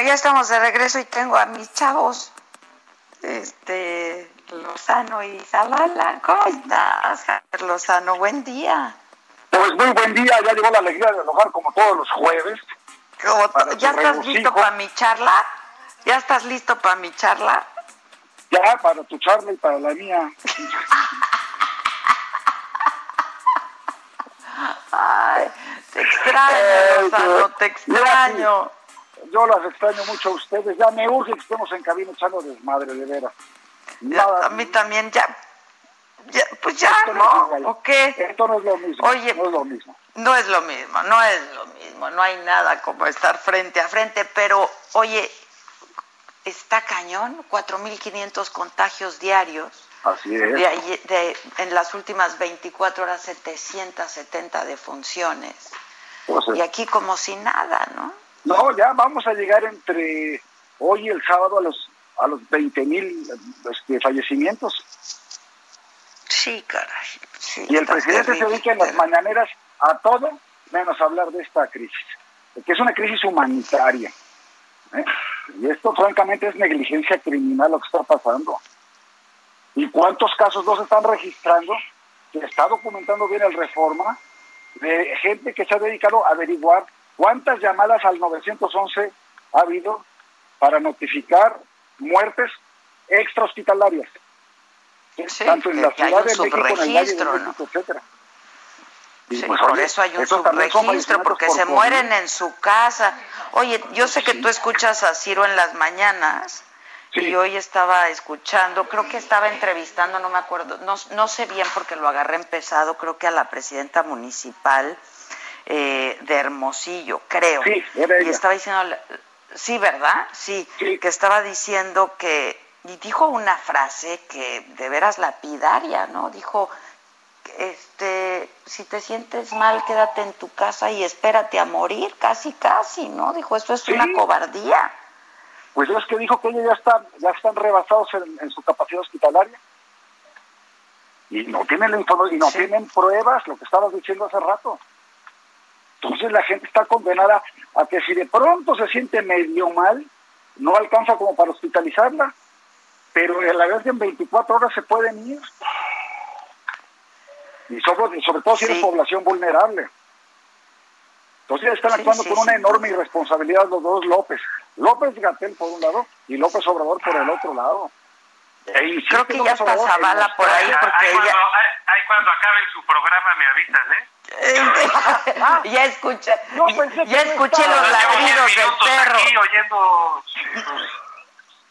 Bueno, ya estamos de regreso y tengo a mis chavos, este, Lozano y Zavala. ¿Cómo estás, Javier Lozano? Buen día. Pues muy buen día, ya llegó la alegría del hogar como todos los jueves. ¿Cómo to- Para ¿Ya estás regocijo. listo para mi charla? ¿Ya estás listo para mi charla? Ya para tu charla y para la mía. [laughs] Ay, te extraño, Ay, Lozano, te extraño. Yo las extraño mucho a ustedes. Ya me urge que estemos en cabina echando desmadre, de veras. Nada, a mí también, ya, ya pues ya, Esto no es ¿no? igual. ¿O qué? Esto no es lo mismo. Oye, no es lo mismo. No es lo mismo, no es lo mismo, no hay nada como estar frente a frente, pero oye, está cañón, 4.500 contagios diarios. Así es. De ahí- de- en las últimas 24 horas 770 defunciones. Pues, Y aquí como si nada, ¿no? No, ya vamos a llegar entre hoy y el sábado a los a los 20 mil este, fallecimientos. Sí, caray. sí, Y el presidente se dedica en las mañaneras a todo menos hablar de esta crisis, que es una crisis humanitaria. ¿eh? Y esto francamente es negligencia criminal lo que está pasando. ¿Y cuántos casos no se están registrando? Que está documentando bien el reforma de gente que se ha dedicado a averiguar cuántas llamadas al 911 ha habido para notificar muertes extrahospitalarias. ¿sí? Sí, Tanto en la Ciudad un de México, en el Valle de etcétera. Sí, pues, por oye, eso hay un subregistro, porque por se mueren en su casa. Oye, yo sé que tú escuchas a Ciro en las mañanas y hoy estaba escuchando, creo que estaba entrevistando, no me acuerdo, no, no sé bien porque lo agarré empezado, creo que a la presidenta municipal eh, de Hermosillo, creo. Sí, era y estaba diciendo, sí, ¿verdad? Sí, que estaba diciendo que, y dijo una frase que de veras lapidaria, ¿no? Dijo, este, si te sientes mal, quédate en tu casa y espérate a morir, casi, casi, ¿no? Dijo, eso es una cobardía. Pues es que dijo que ellos ya están, ya están rebasados en, en su capacidad hospitalaria. Y no tienen la y no tienen pruebas, lo que estabas diciendo hace rato. Entonces la gente está condenada a que si de pronto se siente medio mal, no alcanza como para hospitalizarla. Pero a la vez de en 24 horas se pueden ir. Y sobre, sobre todo si es población vulnerable. Entonces están actuando sí, con una sí. enorme irresponsabilidad los dos López. López Gatel por un lado y López Obrador por el otro lado. E insiste Creo que ya López en Zavala por ahí porque ahí, ella... cuando, ahí, ahí cuando acaben su programa me avisan, ¿eh? [laughs] ya escuché, ya, no escuché los Llevo 10 ladridos del perro. aquí oyendo sus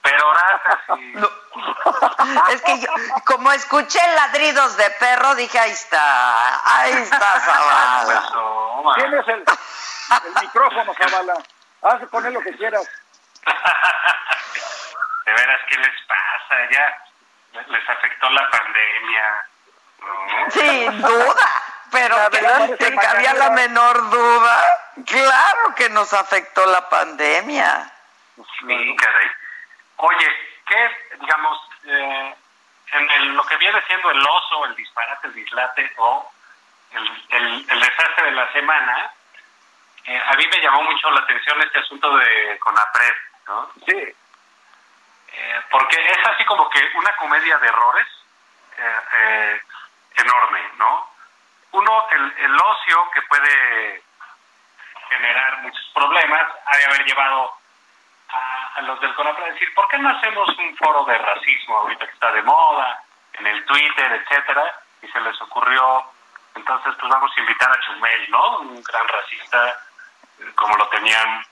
peroratas y... [laughs] Es que yo, como escuché ladridos de perro, dije, ahí está, ahí está [laughs] Zavala. Tienes el, el micrófono, Zavala. Haz con él lo que quieras. De veras, ¿qué les pasa? Ya les afectó la pandemia. ¿no? Sin duda, pero La verdad que la menor duda. Claro que nos afectó la pandemia. Sí, caray. Oye, ¿qué, digamos, eh, en el- lo que viene siendo el oso, el disparate, el dislate o el, el- el desastre de la semana, eh, a mí me llamó mucho la atención este asunto de Conapred, ¿no? Sí. Eh, porque es así como que una comedia de errores eh, eh, enorme, ¿no? Uno, el, el ocio que puede generar muchos problemas, ha de haber llevado a, los del CONAPRED a decir, ¿por qué no hacemos un foro de racismo ahorita que está de moda, en el Twitter, etcétera? Y se les ocurrió, entonces pues vamos a invitar a Chumel, ¿no? Un gran racista, eh, como lo tenían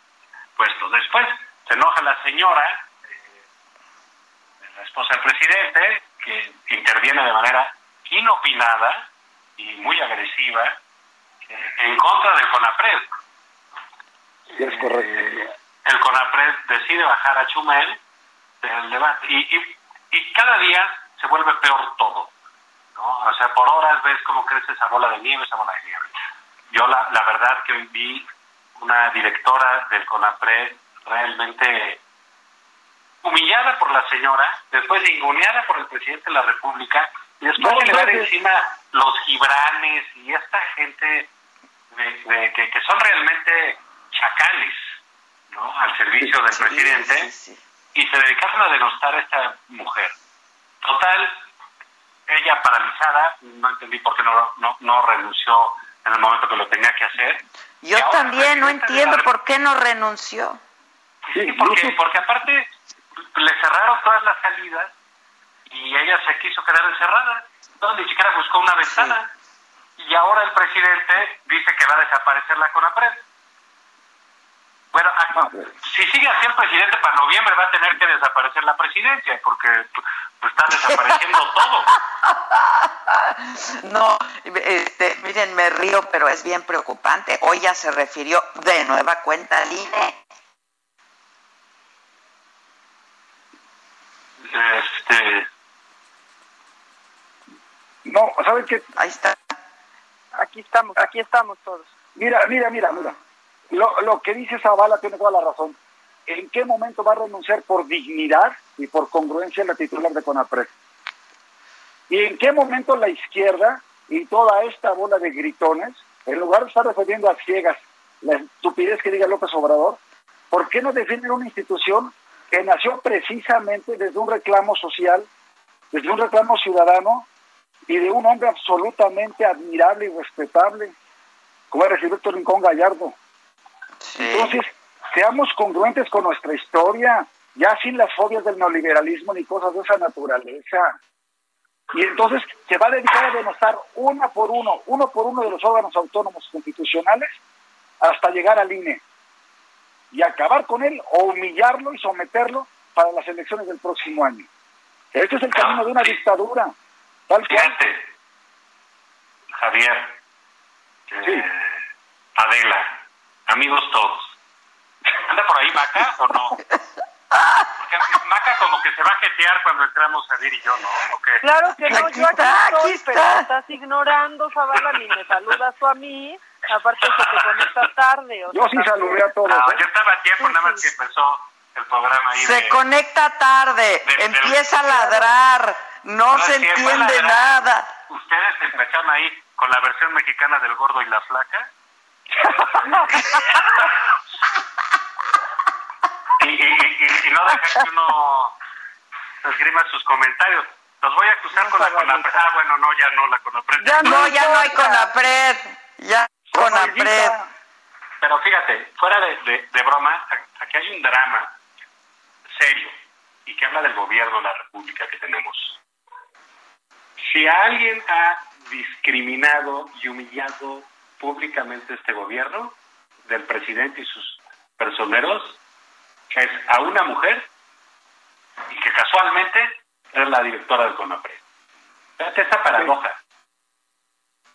puesto. Después se enoja la señora, la esposa del presidente, que interviene de manera inopinada y muy agresiva eh, en contra del CONAPRED. Sí, es correcto. Eh, el CONAPRED decide bajar a Chumel del debate y, y, y cada día se vuelve peor todo. ¿no? O sea, por horas ves cómo crece esa bola de nieve, esa bola de nieve. Yo la, la verdad que vi una directora del CONAPRED realmente humillada por la señora, después inguneada por el presidente de la República, y después No, le encima los gibranes y esta gente de, de- que, que son realmente chacales ¿no? al servicio del presidente y se dedicaron a denostar a esta mujer. Total, ella paralizada, no entendí por qué no, no, no renunció en el momento que lo tenía que hacer. Yo ahora también no entiendo la por qué no renunció. Sí, porque, porque aparte le cerraron todas las salidas y ella se quiso quedar encerrada. Entonces ni siquiera buscó una ventana. Y ahora el presidente dice que va a desaparecer la CONAPRED. Bueno, a- si sigue así el presidente para noviembre va a tener que desaparecer la presidencia porque pues, está desapareciendo [laughs] todo. No, este, miren, me río, pero es bien preocupante. Hoy ya se refirió de nueva cuenta al INE. Este, No, ¿sabes qué? Ahí está. Aquí estamos, aquí estamos todos. Mira, mira, mira, mira. Lo, lo que dice Zavala tiene toda la razón. ¿En qué momento va a renunciar por dignidad y por congruencia la titular de CONAPRED? ¿Y en qué momento la izquierda y toda esta bola de gritones, en lugar de estar defendiendo a ciegas la estupidez que diga López Obrador, ¿por qué no defienden una institución que nació precisamente desde un reclamo social, desde un reclamo ciudadano y de un hombre absolutamente admirable y respetable, como era Gilberto Rincón Gallardo? Entonces, seamos congruentes con nuestra historia, ya sin las fobias del neoliberalismo ni cosas de esa naturaleza. Y entonces se va a dedicar a denostar una por uno, uno por uno de los órganos autónomos constitucionales hasta llegar al INE y acabar con él o humillarlo y someterlo para las elecciones del próximo año. Este es el camino de una dictadura, tal cual. Javier, eh, Adela, amigos todos. ¿Anda por ahí Maca o no? Porque Maca como que se va a jetear cuando entramos a Dir y yo, ¿no? ¿O qué? Claro que no, Aquí yo aquí está, estoy, aquí pero está. estás ignorando, Zavala, ni me saludas tú a mí. Aparte que te conectas tarde. O Yo sea, sí saludé a todos. No, ¿eh? yo estaba a tiempo, nada más que empezó el programa ahí Se de... conecta tarde, de- empieza a ladrar, no, No, se entiende ladrar. nada. Ustedes empezaron ahí con la versión mexicana del gordo y la flaca. [laughs] y, y, y, y no dejan que uno esgrima sus comentarios. Los voy a acusar con la Conapred. Ah, bueno, no, ya no la Conapred. Ya no, ya no hay Conapred, ya Conapred. Pero fíjate, fuera de, de, de broma, aquí hay un drama serio y que habla del gobierno de la República que tenemos. Si alguien ha discriminado y humillado públicamente este gobierno, del presidente y sus personeros, es a una mujer y que casualmente es la directora del CONAPRED. Fíjate esta paradoja.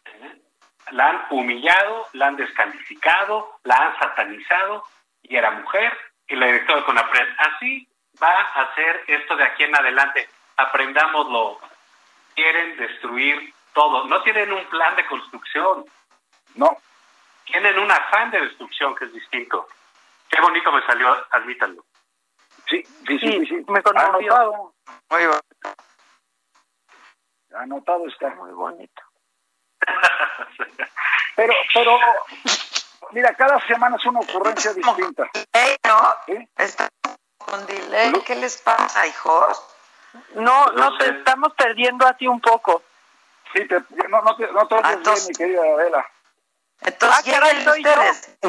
¿Eh? La han humillado, la han descalificado, la han satanizado y era mujer y la directora del CONAPRED. Así va a ser esto de aquí en adelante. Aprendámoslo. Quieren destruir todo. No tienen un plan de construcción. No. Tienen un afán de destrucción que es distinto. Qué bonito me salió, admítanlo. Sí, sí, sí, sí. sí. me conmovió. Anotado, Muy bueno. anotado está. Muy bonito. [laughs] Pero, pero, mira, cada semana es una ocurrencia distinta. Ey, ¿no? Está con delay. ¿Qué les pasa, hijos? No, No no te estamos perdiendo así un poco. Sí, te, no, no te, no te oyes Ah, entonces- bien, mi querida Adela. Entonces, Ah, caray, ustedes, te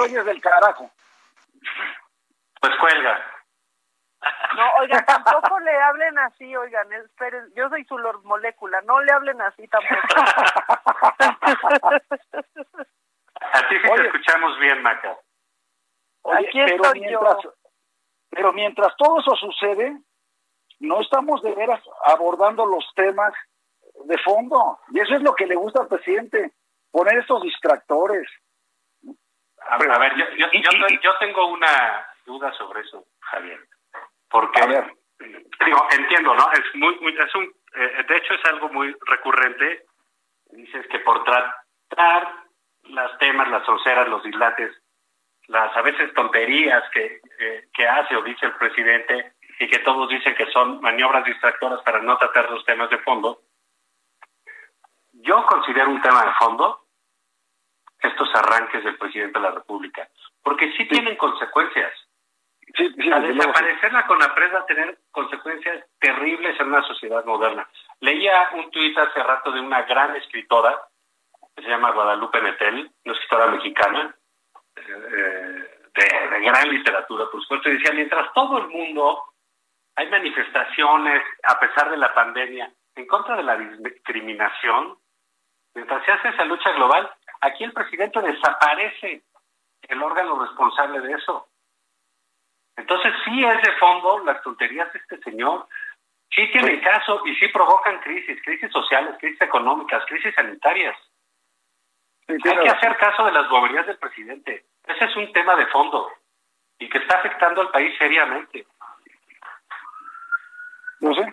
oyes [laughs] del carajo. Pues cuelga. No, oigan, tampoco le hablen así, oigan, esperen, yo soy su lord molécula, no le hablen así tampoco. [laughs] A ti sí Oye. te escuchamos bien, Maca. Oye, Aquí pero estoy mientras, yo. pero mientras todo eso sucede, no estamos de veras abordando los temas de fondo. Y eso es lo que le gusta al presidente, poner estos distractores. A ver, a ver, yo, yo, yo, yo tengo una duda sobre eso, Javier. Porque, A ver. digo, entiendo, ¿no? Es muy, muy- es un, eh, de hecho es algo muy recurrente. Dices que por tratar las temas, las sonceras, los dislates, las a veces tonterías que, eh, que hace o dice el presidente y que todos dicen que son maniobras distractoras para no tratar los temas de fondo, yo considero un tema de fondo estos arranques del presidente de la República, porque sí tienen consecuencias. Sí, sí, Al desaparecer la CONAPRED va a tener consecuencias terribles en una sociedad moderna. Leía un tuit hace rato de una gran escritora, que se llama Guadalupe Metel, una escritora mexicana, eh, de, de gran literatura, por supuesto, y decía, mientras todo el mundo hay manifestaciones, a pesar de la pandemia, en contra de la discriminación, mientras se hace esa lucha global, aquí el presidente desaparece el órgano responsable de eso. Entonces sí es de fondo las tonterías de este señor, sí tienen caso y sí provocan crisis, crisis sociales, crisis económicas, crisis sanitarias. Sí, Hay que hacer caso de las boberías del presidente. Ese es un tema de fondo y que está afectando al país seriamente. No sé.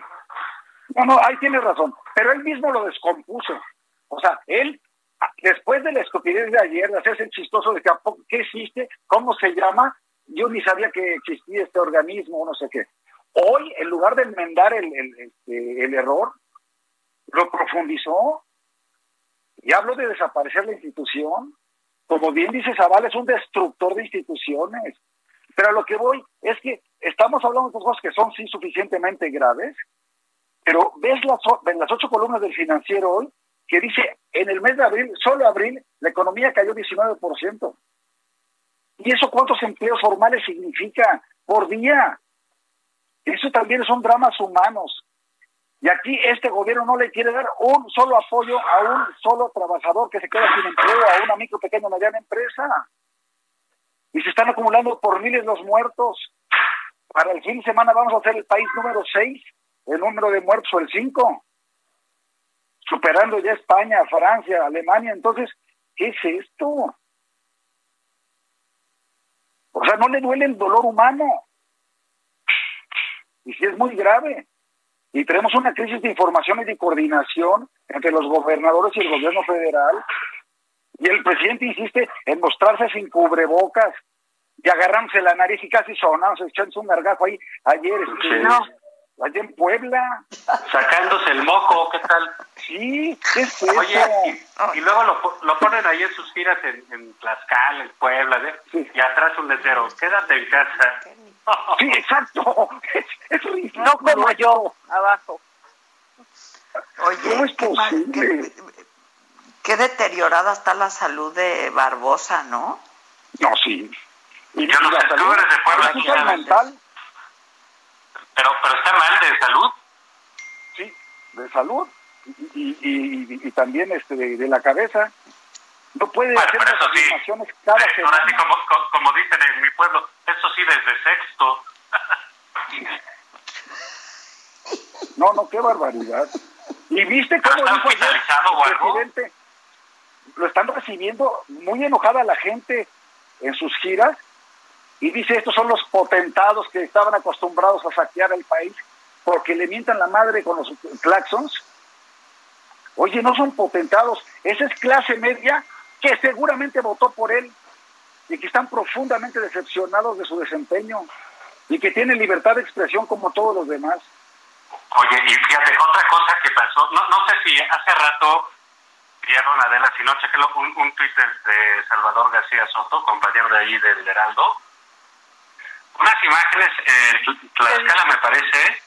No, no, ahí tiene razón. Pero él mismo lo descompuso. O sea, él, después de la estupidez de ayer, de hacerse el chistoso de que, ¿a poco- ¿qué existe? ¿Cómo se llama? Yo ni sabía que existía este organismo, no sé qué. Hoy, en lugar de enmendar el, el, este, el error, lo profundizó y habló de desaparecer la institución. Como bien dice Zavala, es un destructor de instituciones. Pero lo que voy es que estamos hablando de cosas que son sí suficientemente graves, pero ves las, en las ocho columnas del financiero hoy que dice en el mes de abril, solo abril, la economía cayó 19%. ¿Y eso cuántos empleos formales significa por día? Eso también son dramas humanos. Y aquí este gobierno no le quiere dar un solo apoyo a un solo trabajador que se queda sin empleo, a una micro, pequeña, mediana empresa. Y se están acumulando por miles los muertos. Para el fin de semana vamos a ser el país número 6, el número de muertos o el 5. superando ya España, Francia, Alemania. Entonces, ¿qué es esto? O sea, no le duele el dolor humano. Y sí es muy grave. Y tenemos una crisis de información y de coordinación entre los gobernadores y el gobierno federal. Y el presidente insiste en mostrarse sin cubrebocas y agarrándose la nariz y casi sonamos, echándose un gargajo ahí ayer. este, No. Allá en Puebla. Sacándose el moco, ¿qué tal? Sí, ¿qué es eso? Oye, y, y luego lo, lo ponen ahí en sus giras en, en Tlaxcala, en Puebla, ¿eh? y atrás un letrero, quédate en casa. Sí, exacto. Es, es ridículo. No como yo, abajo. Oye, ¿Cómo es qué, posible? qué- qué deteriorada está la salud de Barbosa, ¿no? No, sí. Y, Yo no sé, tú salud, eres de Puebla, la ¿quién salud sabe? mental, Pero, pero está mal de salud. sí, de salud y, y, y, y también este de, de la cabeza. No puede Bueno, hacer pero las eso sí. afirmaciones cada Eh, Ahora sí, semana. como, co- como dicen en pueblo, eso sí desde sexto. No, no, qué barbaridad. ¿Y viste cómo ¿Está dijo el presidente? Lo están recibiendo muy enojada la gente en sus giras y dice estos son los potentados que estaban acostumbrados a saquear el país porque le mientan la madre con los claxons. Oye, no son potentados, esa es clase media que seguramente votó por él y que están profundamente decepcionados de su desempeño y que tienen libertad de expresión como todos los demás. Oye, y fíjate, otra cosa que pasó, no, no sé si hace rato vieron Adela, si no, chequenlo, un, un tuit de, de Salvador García Soto, compañero de ahí del Heraldo. Unas imágenes, eh, Tlaxcala me parece,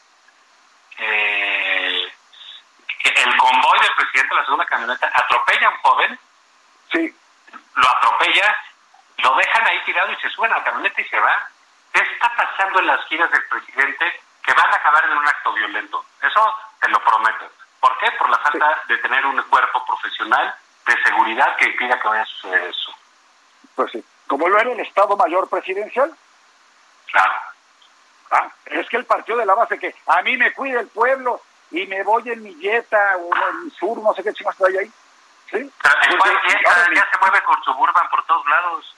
eh, que el convoy del presidente de la segunda camioneta atropella a un joven, Sí, lo atropella, lo dejan ahí tirado y se suben a la camioneta y se van. ¿Qué está pasando en las giras del presidente que van a acabar en un acto violento? Eso te lo prometo. ¿Por qué? Por la falta de tener un cuerpo profesional de seguridad que impida que vaya a suceder eso. pues sí. Como lo era el Estado Mayor Presidencial, Claro. ah, es que el partido de la base que a mí me cuida el pueblo y me voy en mi Jetta o en mi sur, no sé qué chingas hay ahí. ¿Sí? Pero Pues, cual ya, órale. ya se mueve con Suburban por todos lados.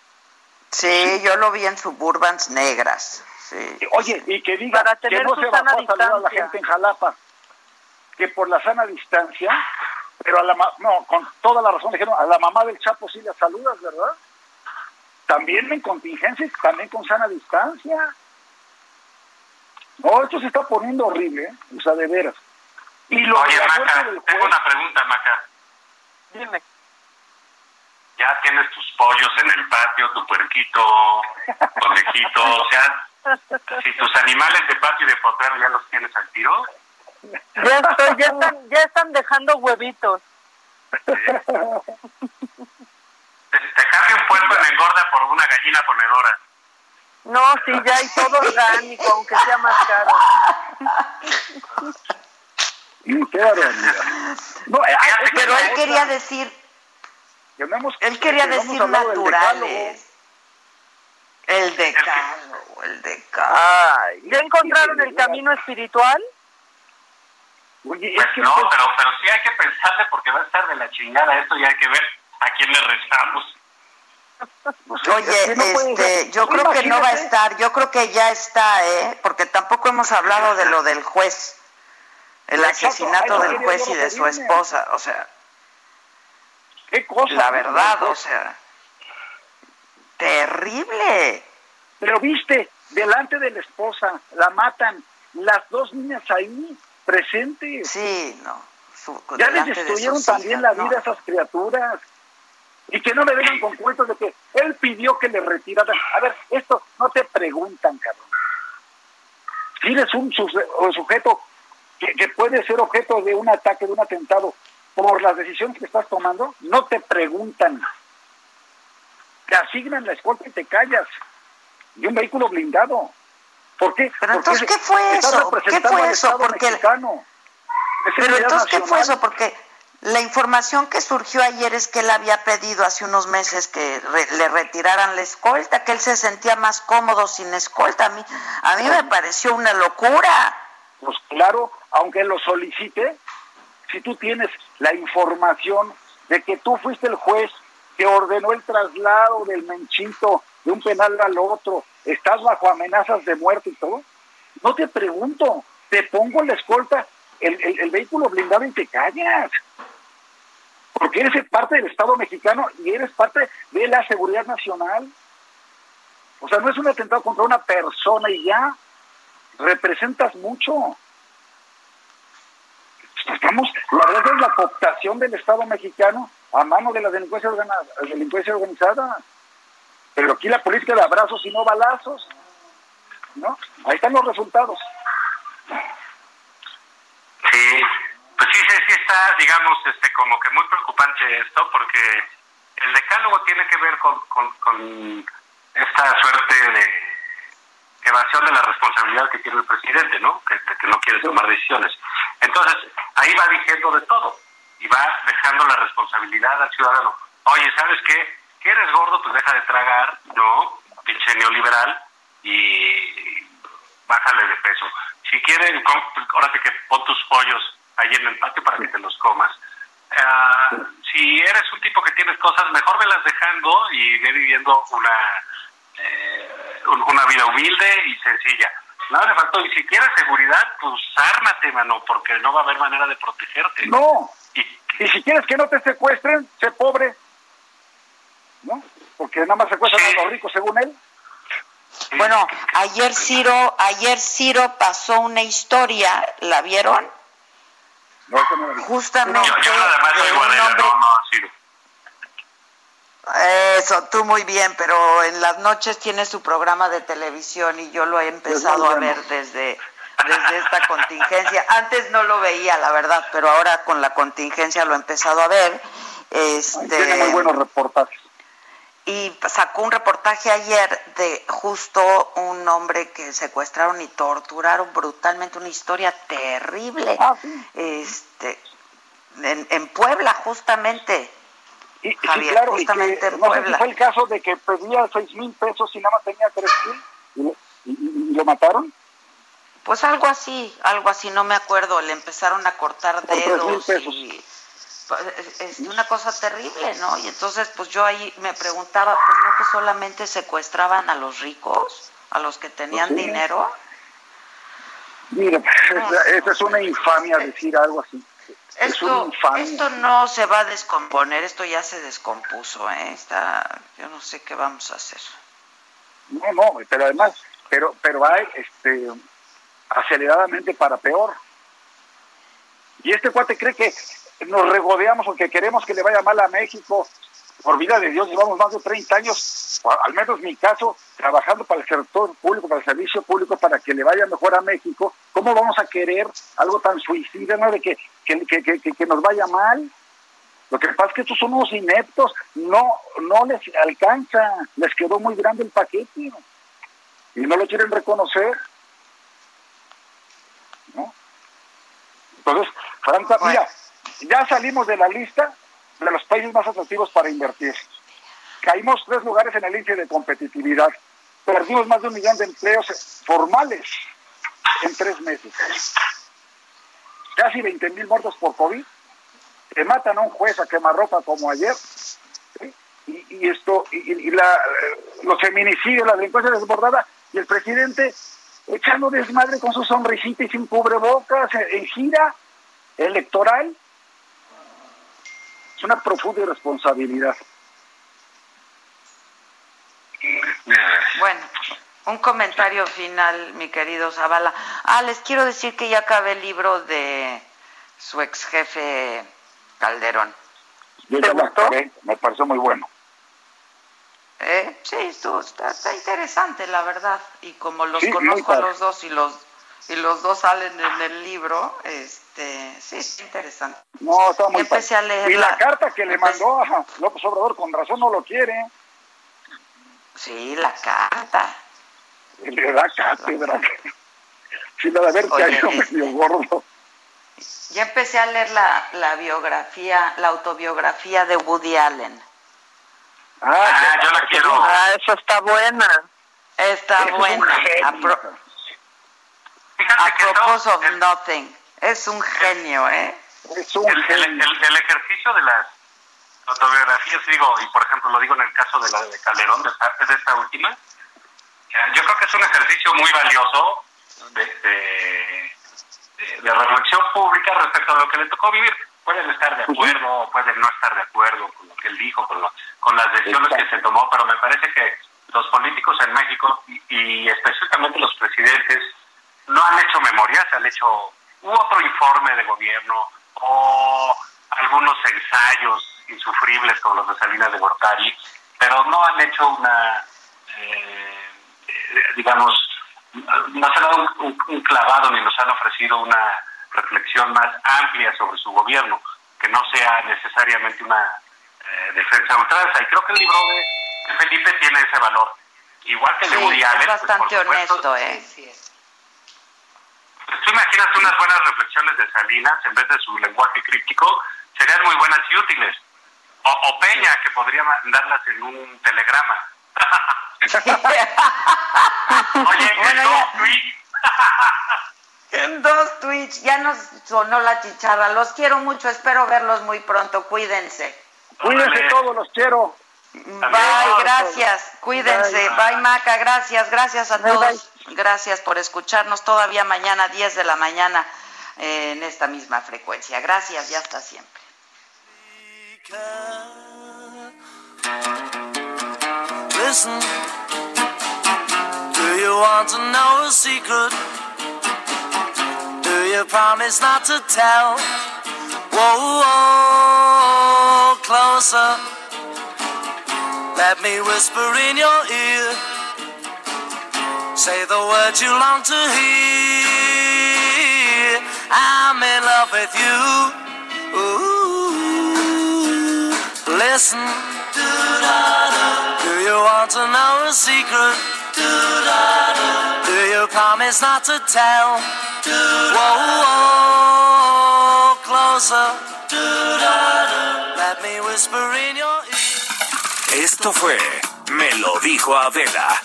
Sí, yo lo vi en Suburbans negras. Sí. Oye, y que diga Para que tener no su se bajó sana a saludar a la gente en Jalapa, que por la sana distancia, pero a la ma- no, con toda la razón dijeron, a la mamá del Chapo sí la saludas, ¿verdad? También en contingencia, también con sana distancia. No, esto se está poniendo horrible, ¿eh? o sea, de veras. Y lo Oye, Maca, tengo una pregunta, Maca. Dime. Ya tienes tus pollos en el patio, tu puerquito, conejito, o sea, si tus animales de patio y de potrero ya los tienes al tiro, Ya, estoy, ya, están, ya están dejando huevitos. te, te cambia un puerco en engorda por una gallina ponedora. No, sí, ya hay todo orgánico, aunque sea más caro. qué. No, Pero él quería decir, él quería decir naturales. El decálogo, el decálogo. ¿Ya encontraron el camino espiritual? Oye, Pues es que no, pero, pero sí hay que pensarle porque va a estar de la chingada esto y hay que ver a quién le restamos. Oye, Es que no puede este, yo creo que no va a estar, yo creo que ya está, ¿eh? Porque tampoco hemos hablado de lo del juez, el asesinato del juez y de su esposa, o sea, qué cosa. la ¿no? verdad, o sea, terrible. Pero viste, delante de la esposa, la matan, las dos niñas ahí, presentes. Sí, no. su- ya les de destruyeron también hijas, la no. vida a esas criaturas. Y que no me vengan con cuentos de que él pidió que le retiraran. A ver, esto no te preguntan, cabrón. Si eres un suje- sujeto que, que puede ser objeto de un ataque, de un atentado, por las decisiones que estás tomando, no te preguntan. Te asignan la escolta y te callas. Y un vehículo blindado. ¿Por qué? Pero Porque entonces, ¿qué fue eso? ¿Qué fue eso? Porque- Pero entonces, ¿qué fue eso? Porque la información que surgió ayer es que él había pedido hace unos meses que re- le retiraran la escolta, que él se sentía más cómodo sin escolta. A mí, a mí me pareció una locura. Pues claro, aunque lo solicite, si tú tienes la información de que tú fuiste el juez que ordenó el traslado del menchito de un penal al otro, estás bajo amenazas de muerte y todo? No te pregunto, te pongo la escolta, el, el, vehículo blindado y te callas. Porque eres parte del Estado mexicano y eres parte de la seguridad nacional. O sea, no es un atentado contra una persona y ya representas mucho. Estamos, la verdad es la cooptación del Estado mexicano a mano de la delincuencia, delincuencia organizada. Pero aquí la política de abrazos y no balazos. ¿No? Ahí están los resultados. Sí, pues sí, sí, sí está, digamos, este, como que muy preocupante esto, porque el decálogo tiene que ver con, con esta suerte de evasión de la responsabilidad que tiene el presidente, ¿no? Que, que no quiere tomar decisiones. Entonces, ahí va diciendo de todo y va dejando la responsabilidad al ciudadano. Oye, ¿sabes qué? Que eres gordo, pues deja de tragar, ¿no? Pinche neoliberal y bájale de peso. Si quieren, ahora sí que pon tus pollos ahí en el patio para que te los comas. Ah, si eres un tipo que tienes cosas, mejor velas dejando y ve viviendo una eh, un- una vida humilde y sencilla. Nada le faltó. Y si quieres seguridad, pues ármate, mano, porque no va a haber manera de protegerte. No. Y si quieres que no te secuestren, sé pobre. ¿No? Porque nada más secuestran a los ricos, según él. Bueno, ayer Ciro, ayer Ciro pasó una historia, ¿la vieron? No, no vi. Justamente Yo, yo nada más soy de un hombre no, no, Ciro. Eso, tú muy bien, pero en las noches tiene su programa de televisión y yo lo he empezado a ver desde, desde esta contingencia. Antes no lo veía, la verdad, pero ahora con la contingencia lo he empezado a ver. Este, Tiene muy buenos reportajes. y sacó un reportaje ayer de justo un hombre que secuestraron y torturaron brutalmente, una historia terrible. Ah, Este, en, en Puebla, justamente. Y, sí, Javier, claro, y justamente que, en no sé si fue el caso de que pedía seis mil pesos y nada más tenía tres mil y, lo- y- y- y lo mataron. Pues algo así, algo así, no me acuerdo, le empezaron a cortar Por dedos pesos. y es, una cosa terrible, ¿no? Y entonces pues yo ahí me preguntaba, pues no que solamente secuestraban a los ricos, a los que tenían Pues sí. dinero. Mira, esa, esa es una infamia decir algo así. Es Esto, infamia. esto no se va a descomponer, esto ya se descompuso, ¿eh? Está, yo no sé qué vamos a hacer. No, no, pero además, pero, pero hay este aceleradamente para peor. Y este cuate cree que nos regodeamos porque queremos que le vaya mal a México. Por vida de Dios, llevamos más de 30 años, o al menos mi caso, trabajando para el sector público, para el servicio público, para que le vaya mejor a México. ¿Cómo vamos a querer algo tan suicida, no? De que, que, que, que, que nos vaya mal. Lo que pasa es que estos son unos ineptos, no, no les alcanza, les quedó muy grande el paquete y no lo quieren reconocer. ¿no? Entonces, Francia, mira, ya salimos de la lista de los países más atractivos para invertir. Caímos tres lugares en el índice de competitividad. Perdimos más de un millón de empleos formales en tres meses. Casi 20 mil muertos por COVID. Te matan a un juez a quemarropa como ayer. Y, y esto, y, y la, eh, los feminicidios, la delincuencia desbordada, y el presidente echando desmadre con su sonrisita y sin cubrebocas en, en gira electoral. Es una profunda irresponsabilidad. Bueno, un comentario final, mi querido Zavala. Ah, les quiero decir que ya acabé el libro de su ex jefe Calderón. Yo ya lo acabé, me pareció muy bueno. ¿Eh? Sí, estuvo- está, está interesante, la verdad. Y como los Sí, conozco a los dos y los y los dos salen en el libro, este, sí, está interesante. No, está muy empecé a padre. leer Y la la- carta que le empecé- mandó a López Obrador, con razón no lo quiere. Sí, la carta. Le da cátedra. De haber Oye, caído medio gordo. Ya empecé a leer la, la biografía, la autobiografía de Woody Allen. Ah, yo la quiero. Ah, eso está buena. Está Es un buena. genio. A, pro- a propósito of nothing. Es un genio, ¿eh? Es un el, el, el, el ejercicio de las autobiografías, digo, y por ejemplo lo digo en el caso de la de Calderón, de esta, de esta última, yo creo que es un ejercicio muy valioso de, de, reflexión pública respecto a lo que le tocó vivir. Pueden estar de acuerdo o pueden no estar de acuerdo con lo que él dijo, con, lo- con las decisiones que se tomó, pero me parece que los políticos en México y, y específicamente los presidentes no han hecho memoria, se han hecho u otro informe de gobierno o algunos ensayos insufribles como los de Salinas de Gortari, pero no han hecho una, eh, digamos, no se han dado un, un- un clavado ni nos han ofrecido una reflexión más amplia sobre su gobierno, que no sea necesariamente una eh, defensa a ultranza. Y creo que el libro de, de Felipe tiene ese valor. Igual que el de Sí, Woody Allen, es pues, bastante supuesto, honesto, ¿eh? pues tú imaginas unas buenas reflexiones de Salinas en vez de su lenguaje críptico, serían muy buenas y útiles. O, o Peña, que podría mandarlas en un telegrama. [laughs] Oye, Bueno, en dos ya- tweets. En dos tweets, ya nos sonó la chicharra. Los quiero mucho, espero verlos muy pronto. Cuídense. Cuídense todos, los quiero. Bye, gracias. Cuídense. Bye. Bye, Maca. Gracias, gracias a Bye, todos. Gracias por escucharnos todavía mañana, 10 de la mañana, eh, en esta misma frecuencia. Gracias y hasta siempre. Listen, do you want to know a secret? Do you promise not to tell? Whoa, whoa, closer. Let me whisper in your ear. Say the words you long to hear. I'm in love with you. Ooh, listen. Do you want to know a secret? Do you promise not to tell? Whoa, whoa, closer. Let me whisper in your ear. Esto fue Me lo dijo Adela.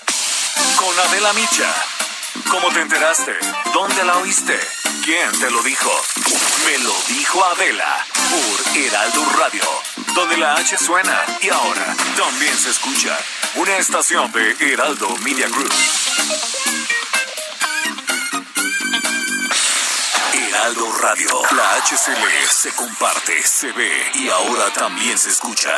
Con Adela Micha. ¿Cómo te enteraste? ¿Dónde la oíste? ¿Quién te lo dijo? Me lo dijo Adela por Heraldo Radio, donde la H suena y ahora también se escucha. Una estación de Heraldo Media Group. Heraldo Radio, la HCL se comparte, se ve y ahora también se escucha.